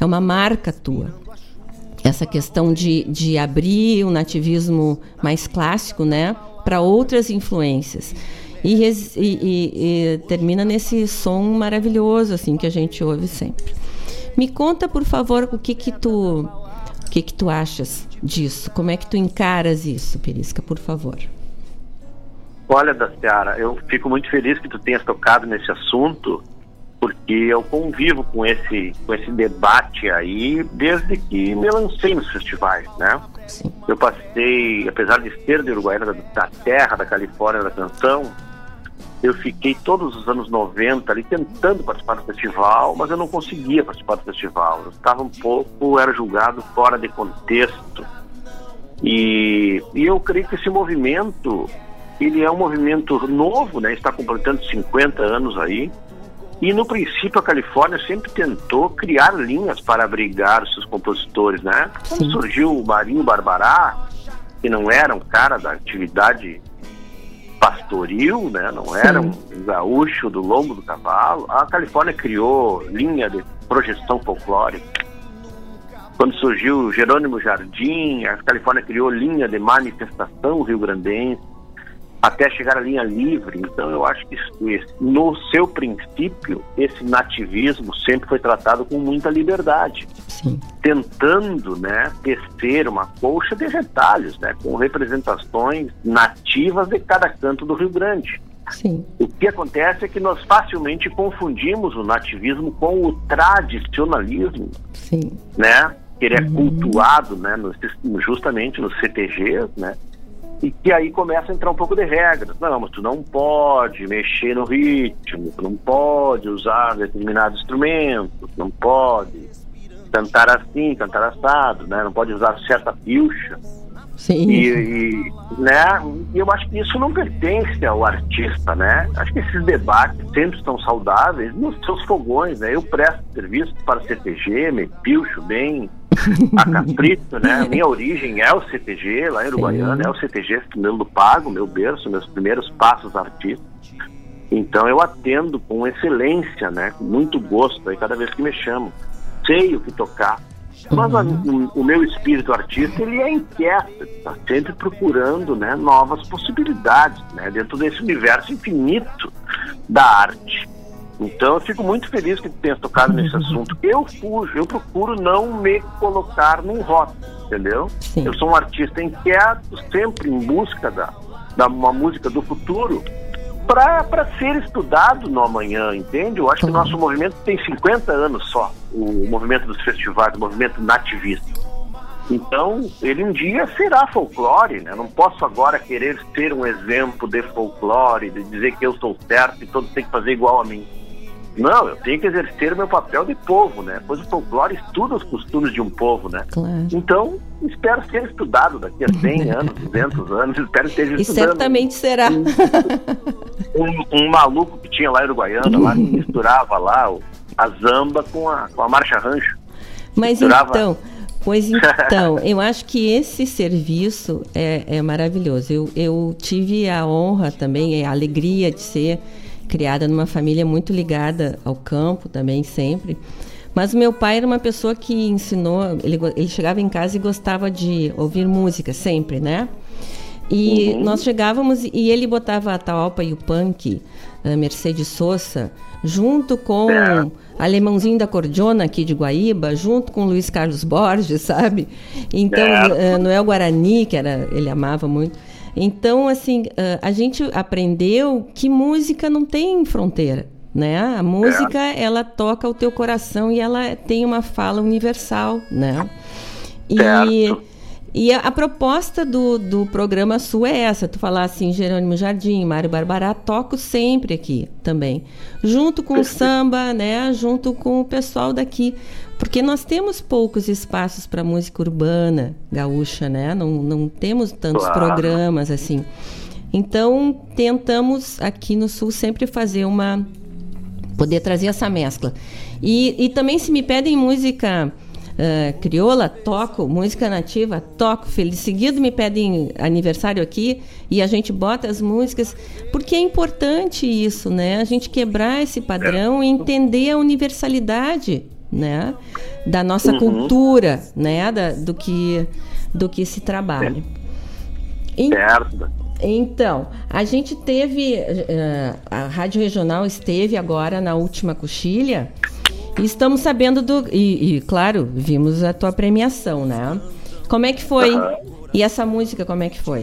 É uma marca tua. Essa questão de, de abrir o nativismo mais clássico, né? Para outras influências. E, e, e, e, termina nesse som maravilhoso assim que a gente ouve sempre. Me conta, por favor, o que que tu o que que tu achas disso? Como é que tu encaras isso, Perisca, por favor? Olha, Daciara, eu fico muito feliz que tu tenhas tocado nesse assunto, porque eu convivo com esse com esse debate aí desde que me lancei nos festivais, né? Sim. Eu passei, apesar de ser de Uruguaiana, da, da terra da Califórnia da canção, eu fiquei todos os anos 90 ali tentando participar do festival, mas eu não conseguia participar do festival. Eu estava um pouco, era julgado fora de contexto. E, e eu creio que esse movimento, ele é um movimento novo, né? Está completando 50 anos aí. E no princípio a Califórnia sempre tentou criar linhas para abrigar os seus compositores, né? Quando surgiu o Marinho Barbará, que não era um cara da atividade pastoril, né? Não era um gaúcho do lombo do cavalo. A Califórnia criou linha de projeção folclórica. Quando surgiu Jerônimo Jardim, a Califórnia criou linha de manifestação rio-grandense até chegar à linha livre. Então, eu acho que no seu princípio, esse nativismo sempre foi tratado com muita liberdade, Sim. tentando, né, tecer uma colcha de retalhos, né, com representações nativas de cada canto do Rio Grande. Sim. O que acontece é que nós facilmente confundimos o nativismo com o tradicionalismo, Sim. né? Que ele é cultuado, né? no- justamente nos CTGs, né? E que aí começa a entrar um pouco de regras. Não, mas tu não pode mexer no ritmo, tu não pode usar determinado instrumento, tu não pode cantar assim, cantar assado, né? Não pode usar certa pilcha. Sim. E, e, né, e eu acho que isso não pertence ao artista, né? Acho que esses debates sempre estão saudáveis nos seus fogões, né? Eu presto serviço para CTG, me pilcho bem a caprito, né? Minha origem é o CTG, lá em Uruguaiana, é o CTG meu Pago, meu berço, meus primeiros passos artísticos. Então eu atendo com excelência, né? Com muito gosto aí cada vez que me chamam. Sei o que tocar. Mas a- o, o meu espírito artista, ele é inquieto, está sempre procurando né, novas possibilidades, né? Dentro desse universo infinito da arte. Então eu fico muito feliz que tenha tocado nesse assunto. Eu fujo, eu procuro não me colocar num rótulo, entendeu? Eu sou um artista inquieto, sempre em busca da, da uma música do futuro para ser estudado no amanhã, entende? Eu acho que o nosso movimento tem 50 anos só, o movimento dos festivais, o movimento nativista. Então, ele um dia será folclore, né? Não posso agora querer ser um exemplo de folclore, de dizer que eu sou certo e todos têm que fazer igual a mim. Não, eu tenho que exercer o meu papel de povo, né? Pois o folclore estuda os costumes de um povo, né? Claro. Então, espero ser estudado daqui a 100 anos, 200 anos, espero que esteja E certamente será. Um, um maluco que tinha lá em Uruguaiana, lá, que misturava lá a zamba com a, com a marcha rancho. Mas Misturava- então, pois então, eu acho que esse serviço é, é maravilhoso. Eu, eu tive a honra também, a alegria de ser criada numa família muito ligada ao campo também, sempre. Mas o meu pai era uma pessoa que ensinou, ele, ele chegava em casa e gostava de ouvir música sempre, né? E nós chegávamos e ele botava a Taopa e o Punk, a Mercedes Sosa, junto com Alemãozinho da Cordiona aqui de Guaíba, junto com Luiz Carlos Borges, sabe? Então, Certo. eh, Noel Guarani, que era, ele amava muito. Então, assim, eh, a gente aprendeu que música não tem fronteira, né? A música, ela toca o teu coração e ela tem uma fala universal, né? E, e a, a proposta do, do programa Sul é essa, tu falar assim, Jerônimo Jardim, Mário Barbará, toco sempre aqui também, junto com o samba, né, junto com o pessoal daqui, porque nós temos poucos espaços para música urbana gaúcha, né, não, não temos tantos Claro. programas assim. Então, tentamos aqui no Sul sempre fazer uma poder trazer essa mescla. E, e também se me pedem música ah, crioula, toco, música nativa, toco. Feliz seguido me pedem aniversário aqui e a gente bota as músicas, porque é importante isso, né? A gente quebrar esse padrão e entender a universalidade, né? Da nossa Uhum. cultura, né? Da, do que do que se trabalha. Certo. então, a gente teve. eh, a Rádio Regional esteve agora na última coxilha. E estamos sabendo do. E, e, claro, vimos a tua premiação, né? Como é que foi? Aham. E essa música, como é que foi?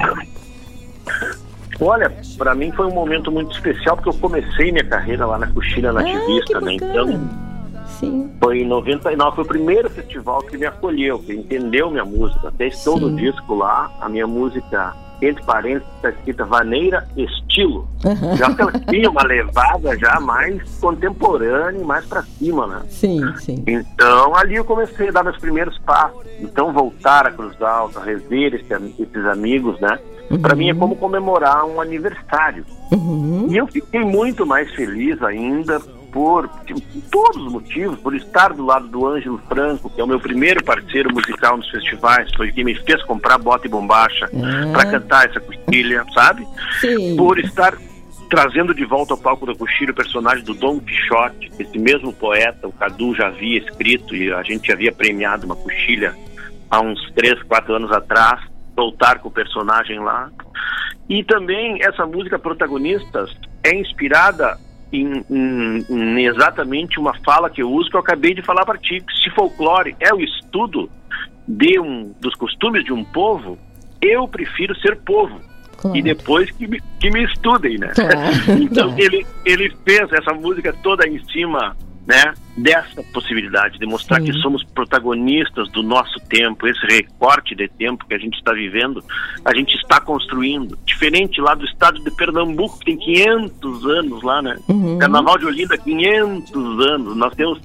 Olha, para mim foi um momento muito especial porque eu comecei minha carreira lá na Coxilha Nativista, né? Então, Sim. foi em 99, foi o primeiro festival que me acolheu, que entendeu minha música. Até estou no disco lá, a minha música, entre parênteses, está escrita Vaneira Estilo. Aham. Já que ela tinha uma levada já mais contemporânea e mais para cima, né? Sim, sim. Então ali eu comecei a dar meus primeiros passos. Então voltar a Cruz Alta, rever esse- esses amigos, né? Para mim é como comemorar um aniversário. Uhum. E eu fiquei muito mais feliz ainda por, por todos os motivos, por estar do lado do Ângelo Franco, que é o meu primeiro parceiro musical nos festivais, foi quem me fez comprar bota e bombacha Ah. para cantar essa coxilha, sabe? Sim. Por estar trazendo de volta ao palco da coxilha o personagem do Dom Quixote, esse mesmo poeta, o Cadu já havia escrito e a gente havia premiado uma coxilha há uns três, quatro anos atrás, voltar com o personagem lá. E também essa música Protagonistas é inspirada em, em- em exatamente uma fala que eu uso que eu acabei de falar para ti. Se folclore é o estudo de um, dos costumes de um povo, eu prefiro ser povo. Claro. E depois que me, que me estudem, né? Claro. então ele, ele fez essa música toda em cima né, dessa possibilidade de mostrar Sim. que somos protagonistas do nosso tempo, esse recorte de tempo que a gente está vivendo, a gente está construindo. Diferente lá do estado de Pernambuco, que tem 500 anos lá, né? Uhum. Carnaval de Olinda, 500 anos. Nós temos,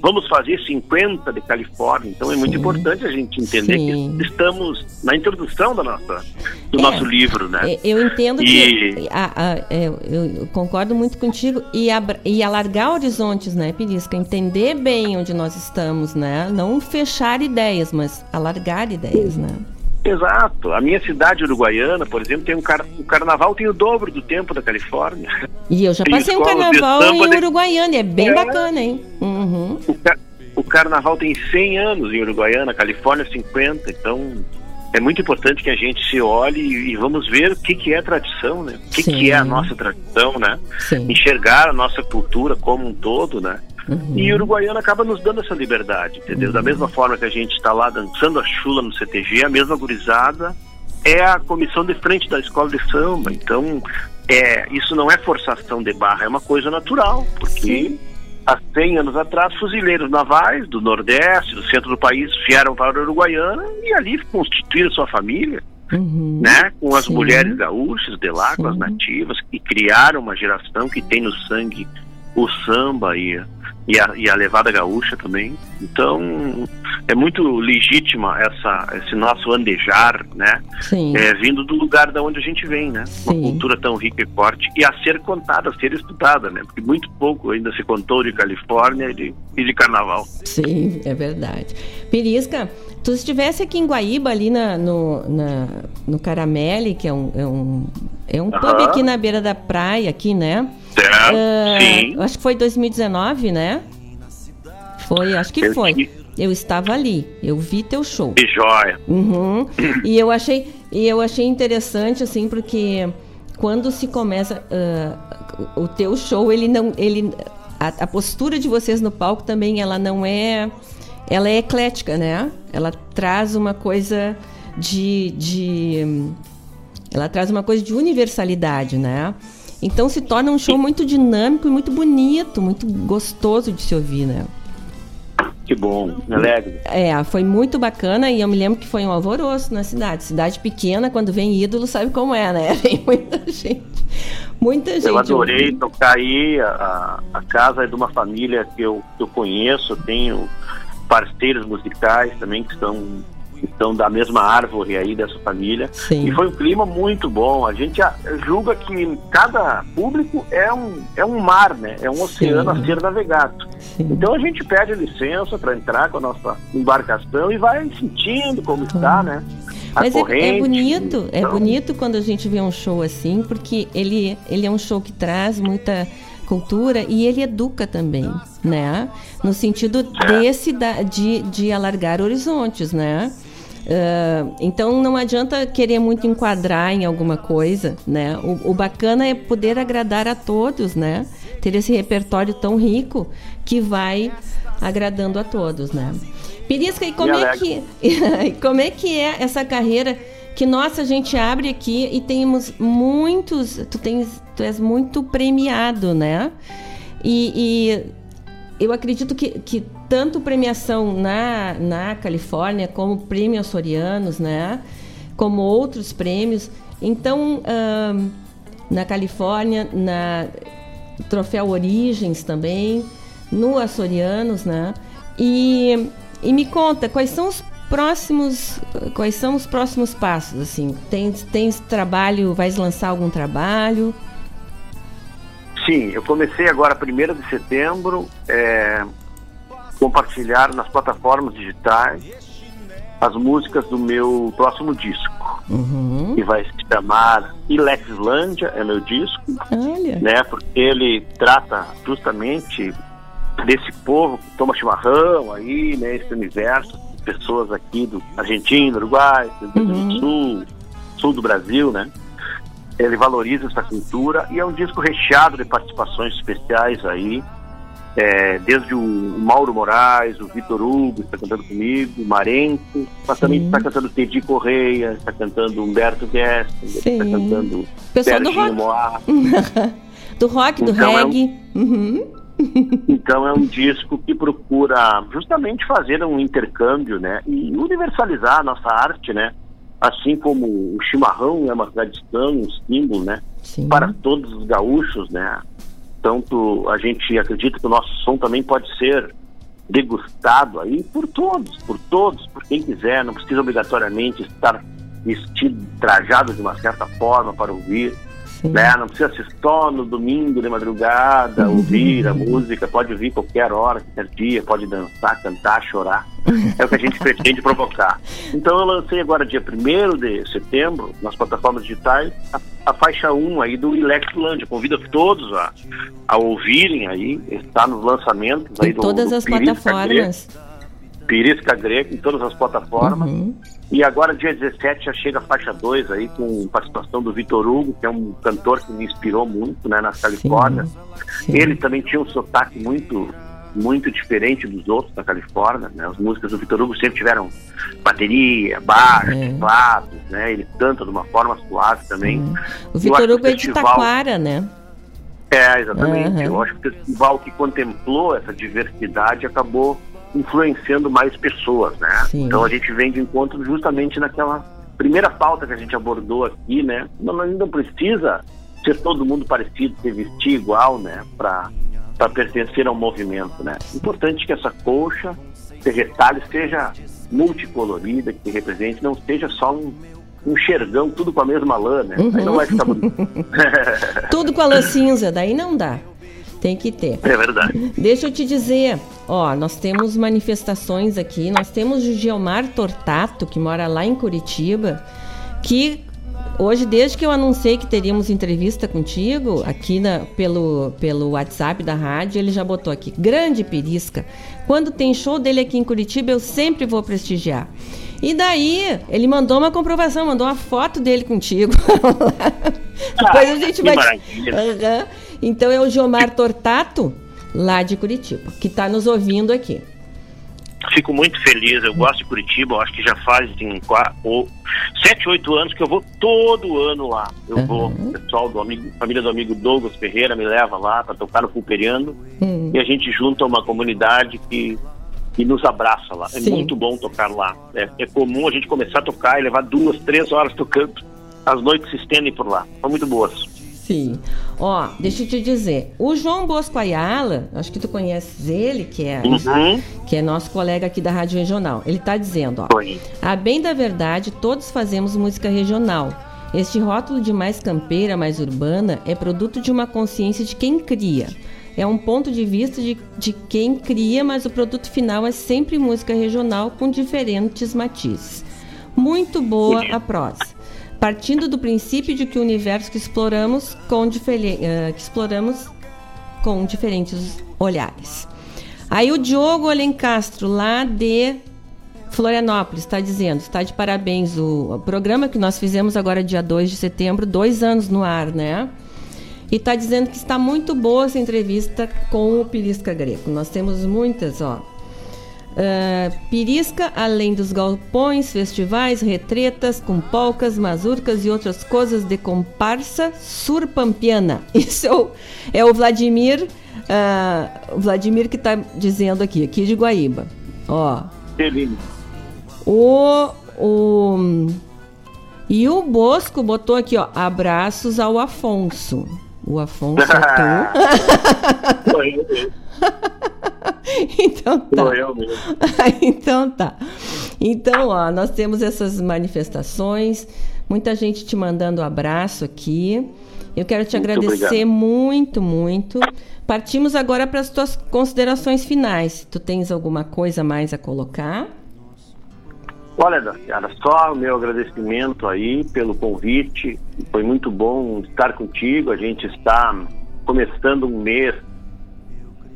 vamos fazer 50 de Califórnia. Então é muito importante a gente entender Sim. que estamos na introdução da nossa, do É. nosso livro, né? É, Eu entendo E- que a- a- é, eu, concordo muito contigo e, abra- e alargar horizontes, né, Pirisca? Entender bem onde nós estamos, né? Não fechar ideias, mas alargar ideias, né? Exato. A minha cidade uruguaiana, por exemplo, tem um car o carnaval tem o dobro do tempo da Califórnia. E eu já passei um carnaval samba em Uruguaiana, e é bem É. bacana, hein? Uhum. O, ca- o carnaval tem 100 anos em Uruguaiana, Califórnia 50. Então é muito importante que a gente se olhe e, e vamos ver o que, que é tradição, né? O que, Sim. que é a nossa tradição, né? Sim. Enxergar a nossa cultura como um todo, né? Uhum. E Uruguaiana acaba nos dando essa liberdade, entendeu? Da mesma forma que a gente está lá dançando a chula no CTG, a mesma gurizada é a comissão de frente da escola de samba. Então, é, isso não é forçação de barra, é uma coisa natural, porque há 100 anos atrás, fuzileiros navais do Nordeste, do centro do país, vieram para a Uruguaiana e ali constituíram sua família, Uhum. né? Com as Sim. mulheres gaúchas de lá, com as nativas, que criaram uma geração que tem no sangue o samba e, e, a, e a levada gaúcha também. Então, é muito legítima essa, esse nosso andejar, né? Sim. É, vindo do lugar da onde a gente vem, né? Uma Sim. cultura tão rica e forte e a ser contada, a ser estudada, né? Porque muito pouco ainda se contou de Califórnia e de, e de Carnaval. Sim, é verdade. Pirisca, tu estivesse aqui em Guaíba, ali na, no, na, no Caramelle, que é um, é um, é um pub Aham. aqui na beira da praia, aqui, né? Certo? Ah, Sim. Acho que foi 2019, né? Foi, acho que Eu foi. Eu estava ali, eu vi teu show. Que joia. Uhum. E eu achei, e eu achei interessante assim porque quando se começa ah, o teu show, ele não, ele a, a postura de vocês no palco também ela não é, ela é eclética, né? Ela traz uma coisa de, de ela traz uma coisa de universalidade, né? Então se torna um show muito dinâmico e muito bonito, muito gostoso de se ouvir, né? Que bom, me alegro. É, foi muito bacana e eu me lembro que foi um alvoroço na cidade. Cidade pequena, quando vem ídolo, sabe como é, né? Vem muita gente. Muita gente. Eu adorei tocar aí. A, a casa é de uma família que eu, que eu conheço, tenho parceiros musicais também que estão, que estão da mesma árvore aí dessa família. Sim. E foi um clima muito bom. A gente julga que cada público é um, é um mar, né? É um oceano Sim. a ser navegado. Então a gente pede licença para entrar com a nossa embarcação e vai sentindo como está, né? A Mas é, é corrente. bonito, é Então, bonito quando a gente vê um show assim, porque ele, ele é um show que traz muita cultura e ele educa também, né? No sentido desse da, de, de alargar horizontes, né? Ah, então não adianta querer muito enquadrar em alguma coisa, né? O, o bacana é poder agradar a todos, né? Ter esse repertório tão rico que vai agradando a todos, né? Pirisca, e como Me é que como é que é essa carreira que nossa a gente abre aqui e temos muitos, tu tens, tu és muito premiado, né? E, e eu acredito que, que tanto premiação na, na Califórnia como prêmio Açorianos, né? Como outros prêmios. Então, ahn, na Califórnia, na Troféu Origens também, no Açorianos, né? E, e me conta, quais são os próximos, quais são os próximos passos, assim? Tens, tens trabalho, vais lançar algum trabalho? Sim, eu comecei agora, 1 de setembro, é, compartilhar nas plataformas digitais as músicas do meu próximo disco, Uhum. que vai se chamar Ilexlândia, é meu disco, Olha. né? Porque ele trata justamente desse povo que toma chimarrão aí, né? Esse universo pessoas aqui do Argentina, Uruguai, Rio Grande do Sul, sul do Brasil, né? Ele valoriza essa cultura e é um disco recheado de participações especiais aí, é, desde o Mauro Moraes, o Vitor Hugo está cantando comigo, o Marenco, mas também está cantando Teddy Correia, está cantando Humberto Guest, está Sim. cantando Pessoal do Serginho rock. Do rock, do Então, é um- reggae. Uhum. Então é um disco que procura justamente fazer um intercâmbio, né, e universalizar a nossa arte, né, assim como o chimarrão é uma tradição, um símbolo, né, para todos os gaúchos, né. Tanto a gente acredita que o nosso som também pode ser degustado aí por todos, por todos, por quem quiser, não precisa obrigatoriamente estar vestido, trajado de uma certa forma para ouvir. Né? Não precisa só no domingo de madrugada ouvir a música, pode ouvir qualquer hora, qualquer dia, pode dançar, cantar, chorar. É o que a gente pretende provocar. Então eu lancei agora dia 1 de setembro, nas plataformas digitais, a, a faixa 1 aí do Ilexlândia. Convido todos a, a ouvirem aí, está nos lançamentos aí Em do todas do as Pirisca plataformas. Grego. Pirisca Grego, em todas as plataformas. Uhum. E agora, dia 17, já chega a faixa 2 aí, com participação do Vitor Hugo, que é um cantor que me inspirou muito, né, na Califórnia. Ele também tinha um sotaque muito muito diferente dos outros da Califórnia, né? As músicas do Vitor Hugo sempre tiveram bateria, baixo, teclados, né? Ele canta de uma forma suave também. O Vitor Hugo é de Taquara, né? é, exatamente. Aham. Eu acho que o festival que contemplou essa diversidade acabou influenciando mais pessoas, né? Então a gente vem de encontro justamente naquela primeira pauta que a gente abordou aqui, né? Não, não- precisa ser todo mundo parecido, se vestir igual, né? Para para pertencer ao movimento, né? Importante que essa colcha, esse retalho seja multicolorida, que represente, não seja só um, um xergão, tudo com a mesma lã, né? Aí não vai ficar bonito. Tudo com a lã cinza, daí não dá. Tem que ter. É verdade. Deixa eu te dizer, ó, nós temos manifestações aqui, nós temos o Geomar Tortato, que mora lá em Curitiba, que hoje, desde que eu anunciei que teríamos entrevista contigo, aqui na, pelo, pelo WhatsApp da rádio, ele já botou aqui, grande perisca, quando tem show dele aqui em Curitiba, eu sempre vou prestigiar. E daí, ele mandou uma comprovação, mandou uma foto dele contigo. Depois a gente Ah, que vai. maravilha. Então é o Geomar Tortato, lá de Curitiba, que está nos ouvindo aqui. Fico muito feliz, eu gosto de Curitiba, acho que já faz assim, qua- ou, sete, oito anos que eu vou todo ano lá. Eu vou, o pessoal do amigo, família do amigo Douglas Ferreira me leva lá para tocar no Pulperiano Hum. e a gente junta uma comunidade que, nos abraça lá. É Sim. muito bom tocar lá. É, é comum a gente começar a tocar e levar duas, três horas tocando. As noites se estendem por lá. São muito boas. Sim. Ó, deixa eu te dizer, o João Bosco Ayala, acho que tu conheces ele, que é, Uhum. que é nosso colega aqui da Rádio Regional. Ele está dizendo, ó, a bem da verdade, todos fazemos música regional. Este rótulo de mais campeira, mais urbana, é produto de uma consciência de quem cria. É um ponto de vista de, de quem cria, mas o produto final é sempre música regional com diferentes matizes. Muito boa a prosa. Partindo do princípio de que o universo que exploramos com eh, que exploramos com diferentes olhares. Aí o Diogo Alencastro, lá de Florianópolis, está dizendo, está de parabéns o, o programa que nós fizemos agora dia 2 de setembro, dois anos no ar, né? E está dizendo que está muito boa essa entrevista com o Pirisca Greco. Nós temos muitas, ó. Ah, Pirisca, além dos galpões, festivais, retretas com polcas, mazurcas e outras coisas de comparsa surpampiana. Isso é o, é o Vladimir, o Vladimir que está dizendo aqui, aqui de Guaíba. Ó, o, o e o Bosco botou aqui, ó, abraços ao Afonso. O Afonso é tu. Então tá. Sou eu mesmo. então tá. Então, ó, nós temos essas manifestações, muita gente te mandando abraço aqui. Eu quero te Muito agradecer obrigado. muito, muito. Partimos agora para as tuas considerações finais. Tu tens alguma coisa mais a colocar? Olha, Daciara, só o meu agradecimento aí pelo convite. Foi muito bom estar contigo. A gente está começando um mês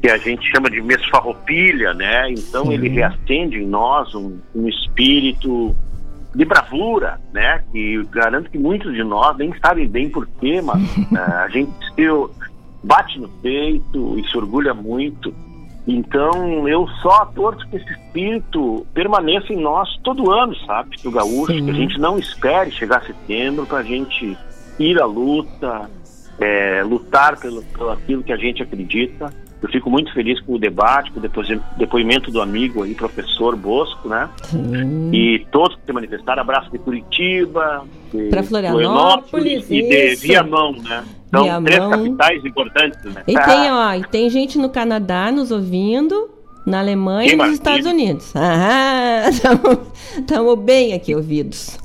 que a gente chama de mês farroupilha, né? Então ele reacende em nós um, um espírito de bravura, né? Que garanto que muitos de nós nem sabem bem porquê, mas eh, a gente se bate no peito e se orgulha muito. Então eu só torço que esse espírito permaneça em nós todo ano, sabe? Do gaúcho, Sim. que a gente não espere chegar setembro para a gente ir à luta, é, lutar pelo, pelo aquilo que a gente acredita. Eu fico muito feliz com o debate, com o depoimento do amigo aí, professor Bosco, né? E todos que se manifestaram, abraço de Curitiba, de Pra Florianópolis, e de. Viamão, né? Então, Viamão. três capitais importantes, né? E tem, ó, e tem gente no Canadá nos ouvindo, na Alemanha e nos. Estados Unidos. Ah, estamos bem aqui ouvidos.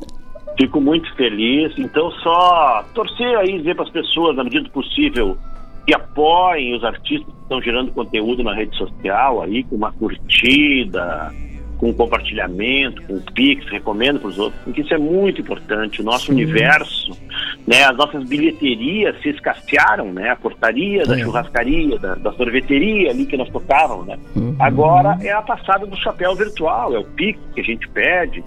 Fico muito feliz. Então, só torcer aí, dizer para as pessoas, na medida do possível, que apoiem os artistas que estão gerando conteúdo na rede social aí, com uma curtida, com compartilhamento, com Pix, recomendo para os outros, porque isso é muito importante. O nosso universo, né, as nossas bilheterias se escassearam, né? A portaria da É. churrascaria, da, da sorveteria ali que nós tocávamos, né? Agora é a passada do chapéu virtual, é o Pix que a gente pede.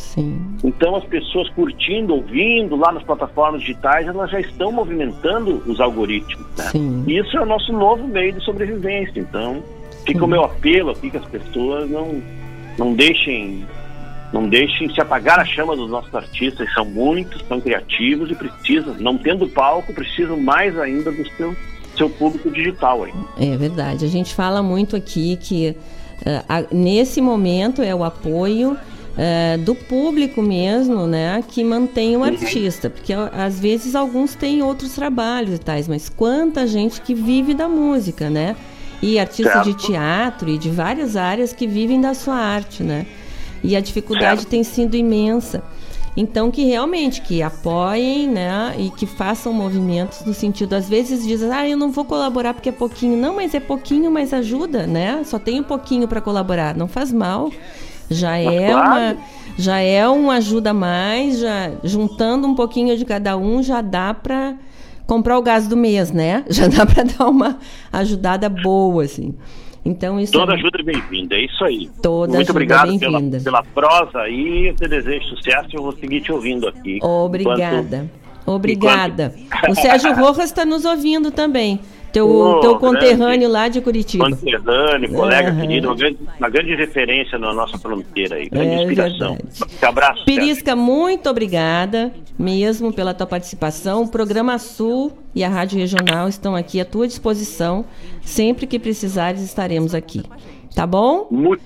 Então as pessoas curtindo, ouvindo lá nas plataformas digitais, elas já estão movimentando os algoritmos, né? E Isso é o nosso novo meio de sobrevivência. Então, fica o meu apelo aqui que as pessoas não não deixem não deixem se apagar a chama dos nossos artistas, são muitos, são criativos e precisam, não tendo palco, precisam mais ainda do seu seu público digital aí. É verdade. A gente fala muito aqui que eh, a- nesse momento é o apoio eh, do público mesmo, né, que mantém o Uhum. artista, porque às vezes alguns têm outros trabalhos e tais, mas quanta gente que vive da música, né? E artistas de Certo. teatro e de várias áreas que vivem da sua arte, né? E a dificuldade Certo. tem sido imensa. Então que realmente que apoiem, né, e que façam movimentos no sentido às vezes dizem: "Ah, eu não vou colaborar porque é pouquinho". Não, mas é pouquinho, mas ajuda, né? Só tem um pouquinho para colaborar, não faz mal. Já é claro. uma já é uma ajuda a mais, já juntando um pouquinho de cada um já dá para comprar o gás do mês, né? Já dá para dar uma ajudada boa assim. Então isso Toda é... ajuda é bem-vinda, é isso aí. Toda Muito ajuda obrigado é pela, bem-vinda. pela prosa aí, eu te desejo sucesso e eu vou seguir te ouvindo aqui. Obrigada. Enquanto- Obrigada. O Sérgio Rojas está nos ouvindo também. Teu, Ô, teu conterrâneo lá de Curitiba. Conterrâneo, colega Aham. querido, uma grande, uma grande referência na nossa fronteira aí, grande É inspiração. Um abraço. Pirisca, muito obrigada mesmo pela tua participação. O Programa Sul e a Rádio Regional estão aqui à tua disposição. Sempre que precisares, estaremos aqui. Tá bom? Muitas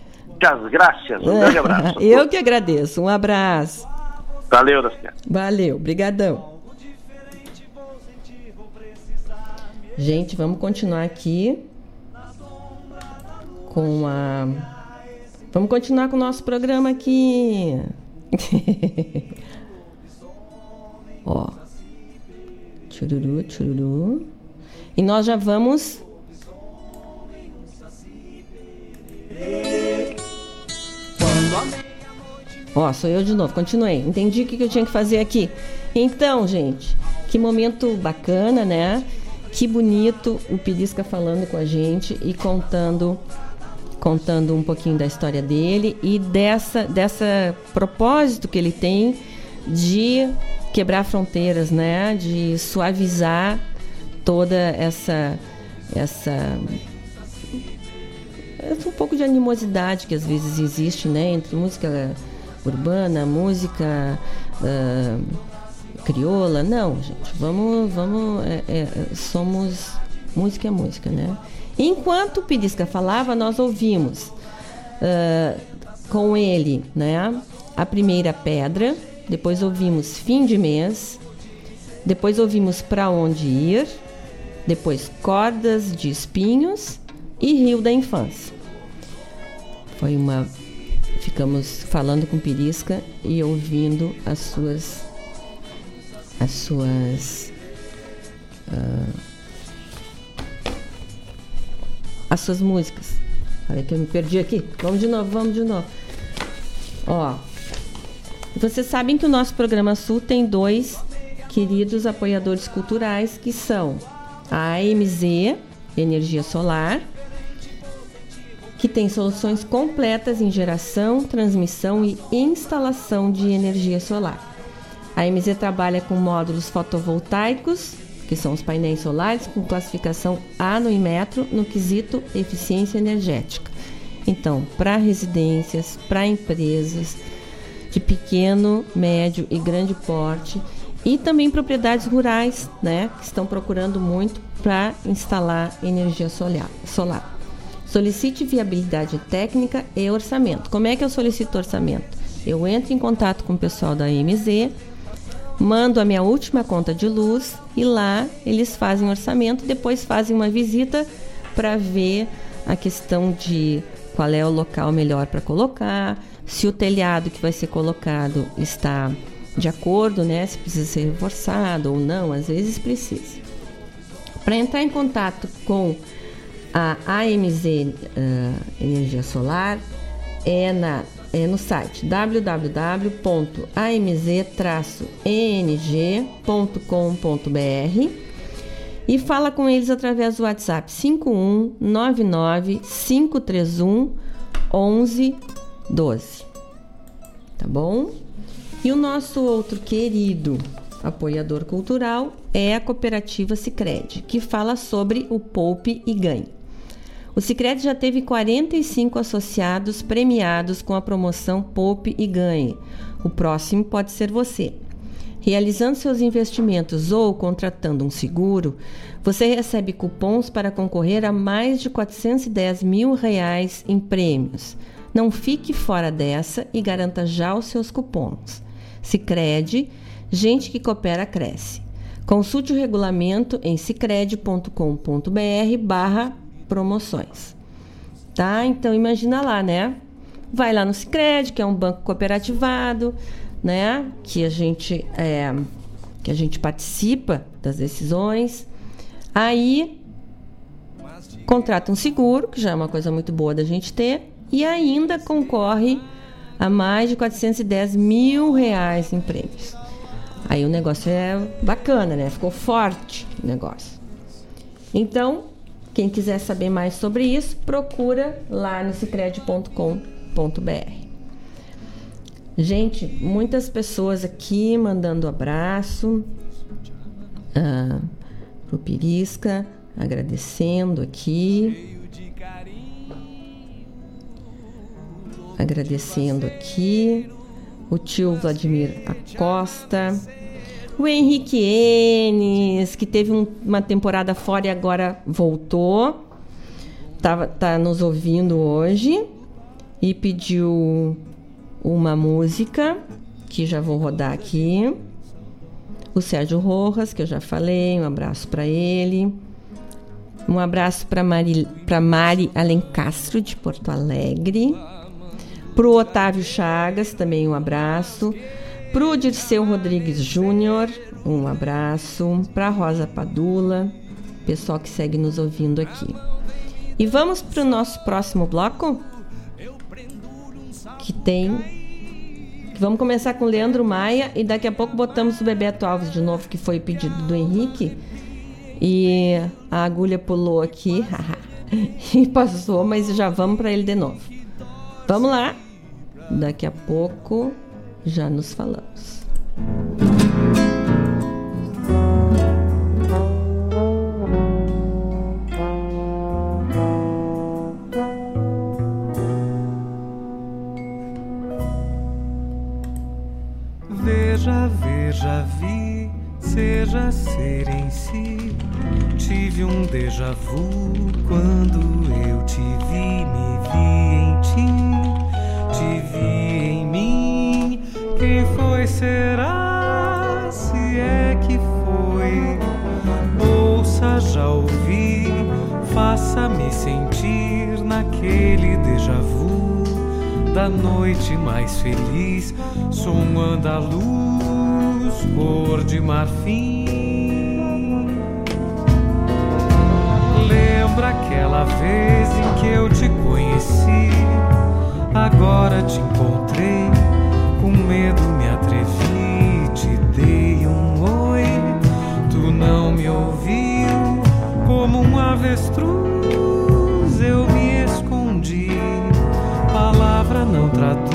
graças, um grande abraço. Eu que agradeço. Um abraço. Valeu, Daciara. Valeu, brigadão. Gente, vamos continuar aqui com a. Vamos continuar com o nosso programa aqui. Ó. Chururu, chururu. E nós já vamos. Ó, sou eu de novo, continuei. Entendi o que eu tinha que fazer aqui. Então, gente, que momento bacana, né? Que bonito o Pirisca falando com a gente e contando contando um pouquinho da história dele e dessa dessa propósito que ele tem de quebrar fronteiras, né? De suavizar toda essa essa um pouco de animosidade que às vezes existe, né, entre música urbana, música ah, crioula. Não, gente, vamos, vamos, é, é, somos música é música, né? Enquanto o Pirisca falava, nós ouvimos ah, com ele, né, a primeira pedra. Depois ouvimos fim de mês. Depois ouvimos para onde ir. Depois cordas de espinhos e rio da infância. Foi uma ficamos falando com Pirisca e ouvindo as suas as suas uh, as suas músicas. Olha que eu me perdi aqui. Vamos de novo, vamos de novo. Ó, vocês sabem que o nosso programa Sul tem dois queridos apoiadores culturais que são a AMZ Energia Solar que tem soluções completas em geração, transmissão e instalação de energia solar. A MZ trabalha com módulos fotovoltaicos, que são os painéis solares, com classificação A no Inmetro no quesito eficiência energética. Então, para residências, para empresas de pequeno, médio e grande porte e também propriedades rurais, né, que estão procurando muito para instalar energia solar. Solicite viabilidade técnica e orçamento. Como é que eu solicito orçamento? Eu entro em contato com o pessoal da MZ, mando a minha última conta de luz e lá eles fazem orçamento, depois fazem uma visita para ver a questão de qual é o local melhor para colocar, se o telhado que vai ser colocado está de acordo, né, se precisa ser reforçado ou não, às vezes precisa. Para entrar em contato com a AMZ uh, Energia Solar é na é no site www.amz-eng.com.br e fala com eles através do WhatsApp 5199 531 1112. Tá bom? E o nosso outro querido apoiador cultural é a cooperativa Sicredi, que fala sobre o poupe e ganhe. O Sicredi já teve 45 associados premiados com a promoção Poupe e Ganhe. O próximo pode ser você. Realizando seus investimentos ou contratando um seguro, você recebe cupons para concorrer a mais de 410 mil reais em prêmios. Não fique fora dessa e garanta já os seus cupons. Sicredi, gente que coopera cresce. Consulte o regulamento em cicred.com.br barra promoções. Tá? Então imagina lá, né? Vai lá no Sicredi, que é um banco cooperativado, né? Que a gente é, que a gente participa das decisões. Aí contrata um seguro, que já é uma coisa muito boa da gente ter, e ainda concorre a mais de 410 mil reais em prêmios. Aí o negócio é bacana, né? Ficou forte o negócio. Então, quem quiser saber mais sobre isso, procura lá no cicred.com.br. Gente, muitas pessoas aqui mandando abraço ah, pro Pirisca, agradecendo aqui. Agradecendo aqui. O tio Vladimir Acosta. O Henrique Enes, que teve um, uma temporada fora e agora voltou, tá, tá nos ouvindo hoje e pediu uma música que já vou rodar aqui. O Sérgio Rojas, que eu já falei, um abraço para ele. Um abraço para Mari, Mari Alencastro, de Porto Alegre. Para o Otávio Chagas, também um abraço. Para o Dirceu Rodrigues Júnior, um abraço. Para Rosa Padula, pessoal que segue nos ouvindo aqui. E vamos para o nosso próximo bloco? Que tem. Vamos começar com Leandro Maia e daqui a pouco botamos o Bebeto Alves de novo, que foi pedido do Henrique. E a agulha pulou aqui e passou, mas já vamos para ele de novo. Vamos lá. Daqui a pouco já nos falamos. Veja, veja, vi, seja ser em si. Tive um déjà vu quando eu te vi, me será? Se é que foi, ouça, já ouvi, faça-me sentir naquele déjà vu da noite mais feliz, som andaluz, cor de marfim. Lembra aquela vez em que eu te conheci, agora te encontrei. Com medo me atrevi, te dei um oi. Tu não me ouviu, como um avestruz eu me escondi. Palavra não traduz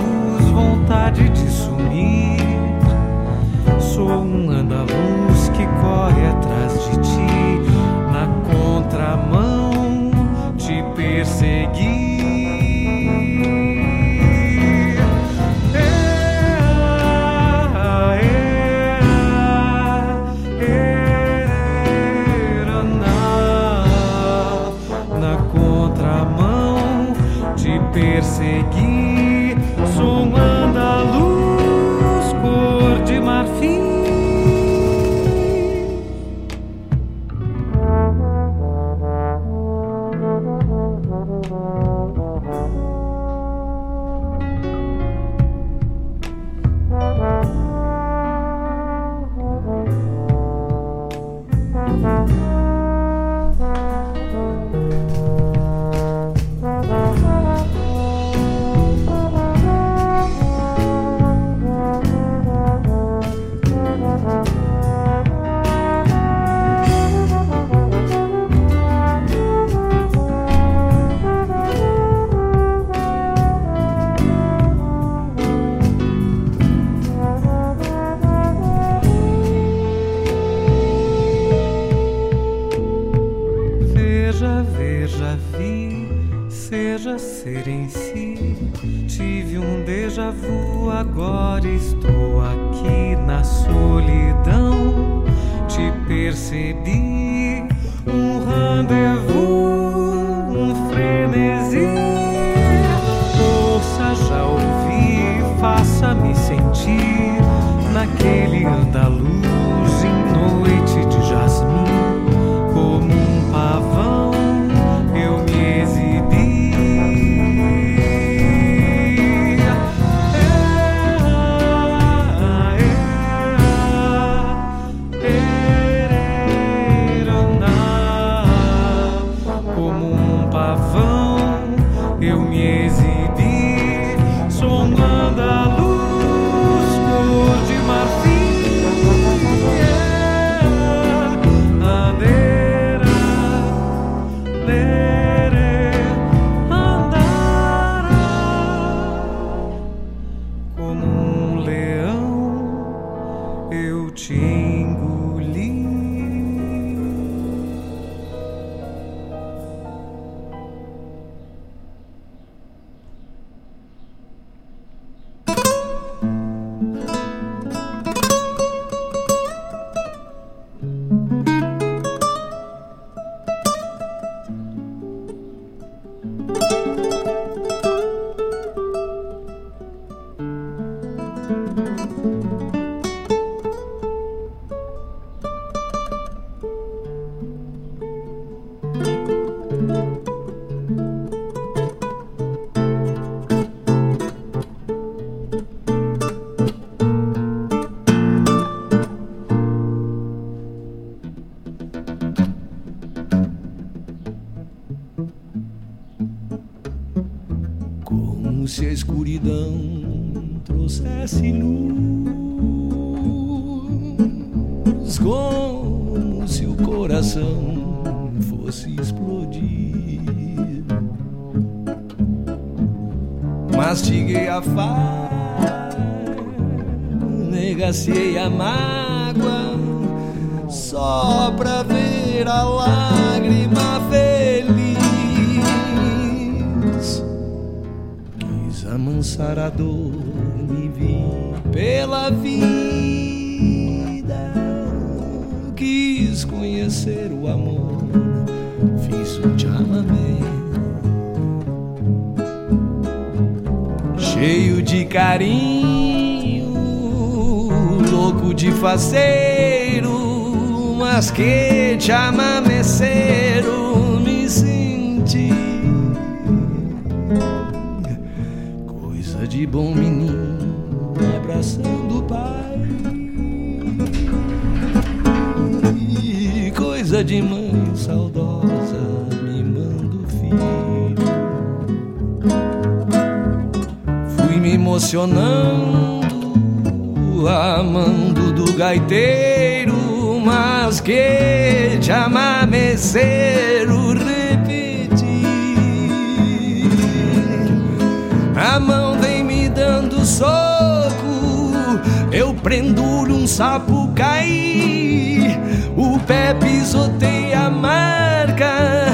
trouxesse luz, como se o coração fosse explodir. Mastiguei a faca, negaciei a mágoa, só pra ver a lágrima feliz. Quis amansar a dor, me vi pela vida. Quis conhecer o amor, fiz um chamamé. Cheio de carinho, louco de faceiro, mas que chamameceiro me senti. De bom menino coração do pai. E coisa de mãe saudosa mimando o filho. Fui me emocionando, amando do gaiteiro, mas que te amamecer o repetir. A mão vem me dando sol prendo-lhe um sapo cair, o pé pisoteia a marca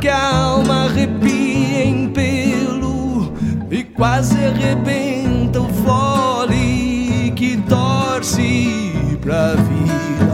que a alma arrepia em pelo e quase arrebenta o fole que torce pra vida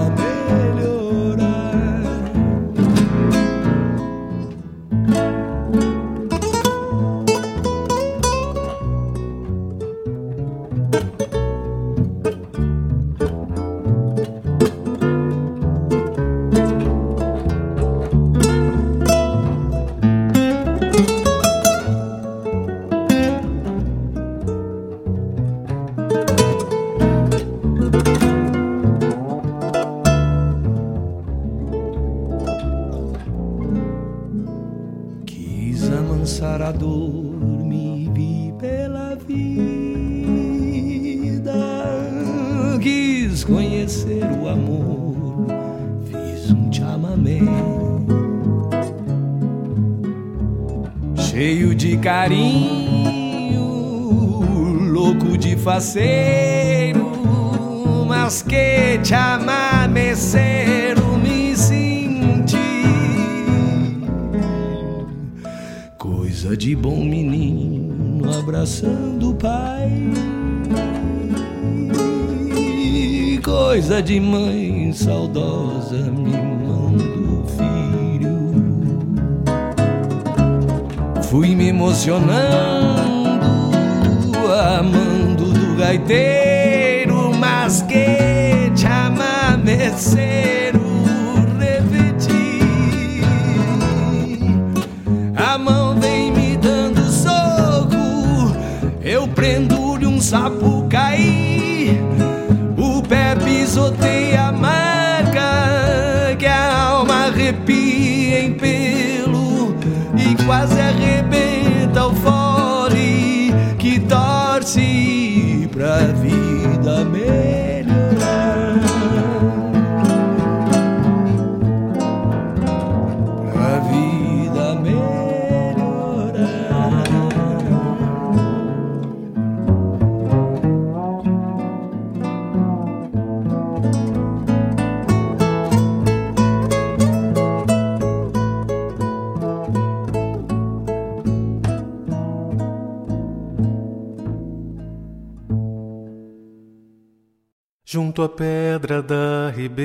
Junto à pedra da ribeira,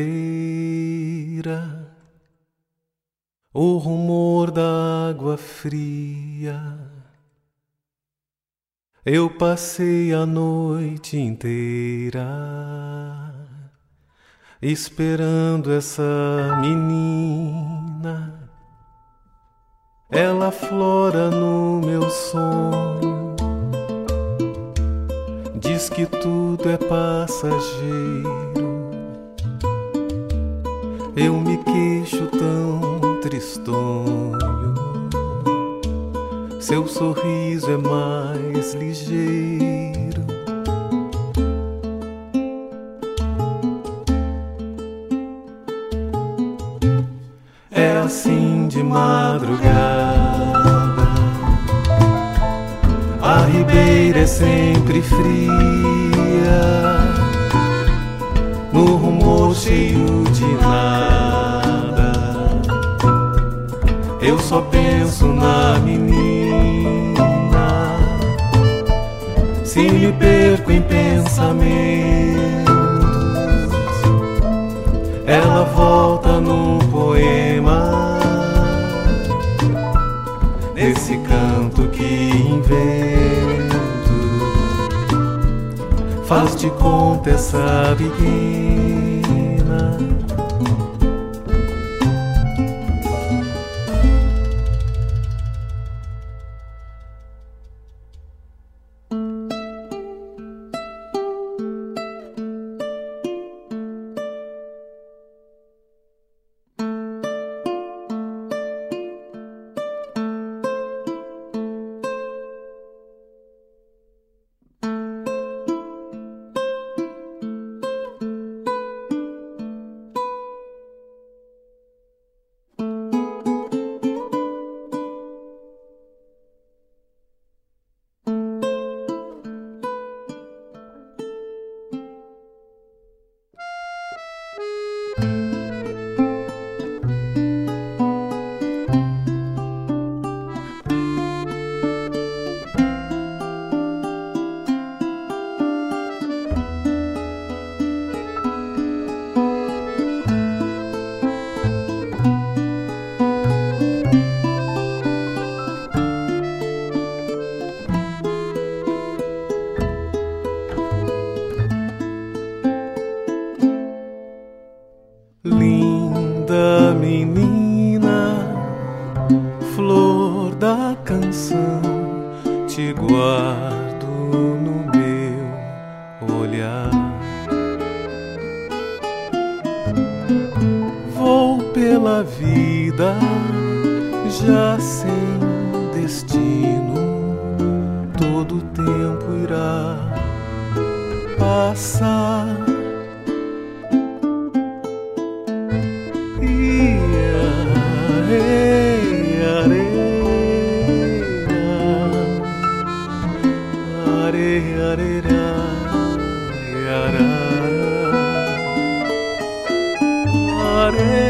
o rumor da água fria. Eu passei a noite inteira esperando essa menina. Ela flora no meu sonho. Diz que tudo é passageiro. Eu me queixo tão tristonho. Seu sorriso é mais ligeiro. É assim de madrugada. Ribeira é sempre fria, no rumor cheio de nada. Eu só penso na menina. Se me perco em pensamentos, ela volta num poema. Nesse canto que invento, faz de conta essa pequena. Volta,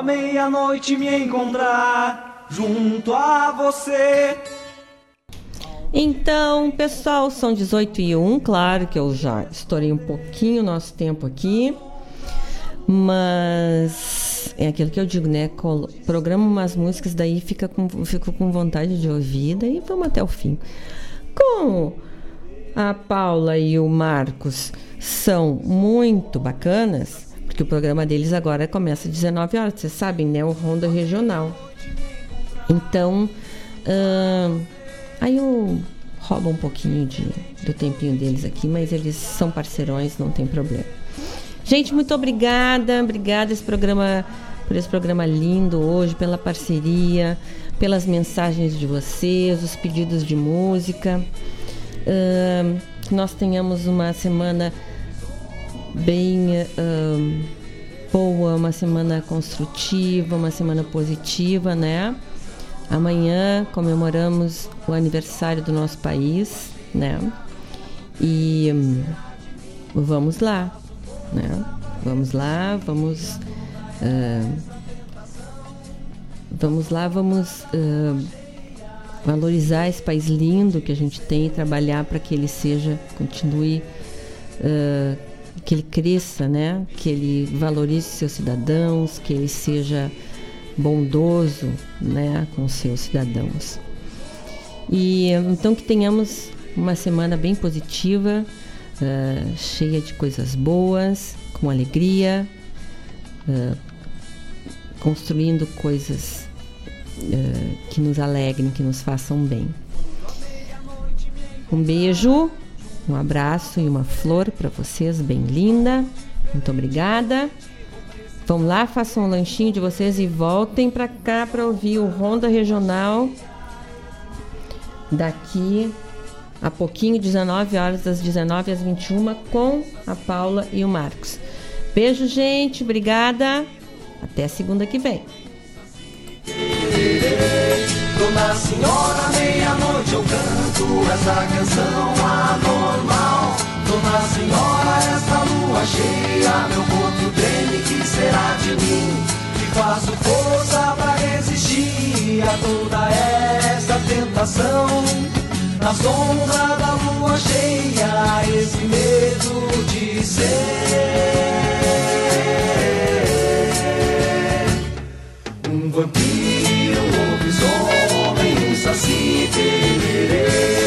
A meia-noite me encontrar junto a você. Então, pessoal, são 18 e 1. Claro que eu já estourei um pouquinho o nosso tempo aqui. Mas é aquilo que eu digo, né? Programa umas músicas, daí fica com, fico com vontade de ouvir, daí vamos até o fim. Como a Paula e o Marcos são muito bacanas, porque o programa deles agora começa às 19 horas, vocês sabem, né? O Ronda Regional. Então, aí eu roubo um pouquinho de, do tempinho deles aqui, mas eles são parceirões, não tem problema. Gente, muito obrigada, obrigada esse programa, por esse programa lindo hoje, pela parceria, pelas mensagens de vocês, os pedidos de música. Que nós tenhamos uma semana bem ahn, boa, uma semana construtiva, uma semana positiva, né? Amanhã comemoramos o aniversário do nosso país, né? E hum, vamos lá, né? Vamos lá, vamos. ah, vamos lá, vamos ah, valorizar esse país lindo que a gente tem e trabalhar para que ele seja, continue, ah, que ele cresça, né? Que ele valorize seus cidadãos, que ele seja bondoso, né, com seus cidadãos. E então que tenhamos uma semana bem positiva, ah, cheia de coisas boas, com alegria, ah, construindo coisas ah, que nos alegrem, que nos façam bem. Um beijo, um abraço e uma flor para vocês, bem linda. Muito obrigada. Vão lá, façam um lanchinho de vocês e voltem para cá para ouvir o Ronda Regional daqui a pouquinho, 19 horas, das 19 às 21, com a Paula e o Marcos. Beijo, gente. Obrigada. Até segunda que vem. Dona Senhora, meia-noite eu canto essa canção anormal. Dona Senhora, essa lua cheia, meu corpo treme, que será de mim? Que faço força pra resistir a toda essa tentação. Na sombra da lua cheia, esse medo de ser um vampiro. así te diré.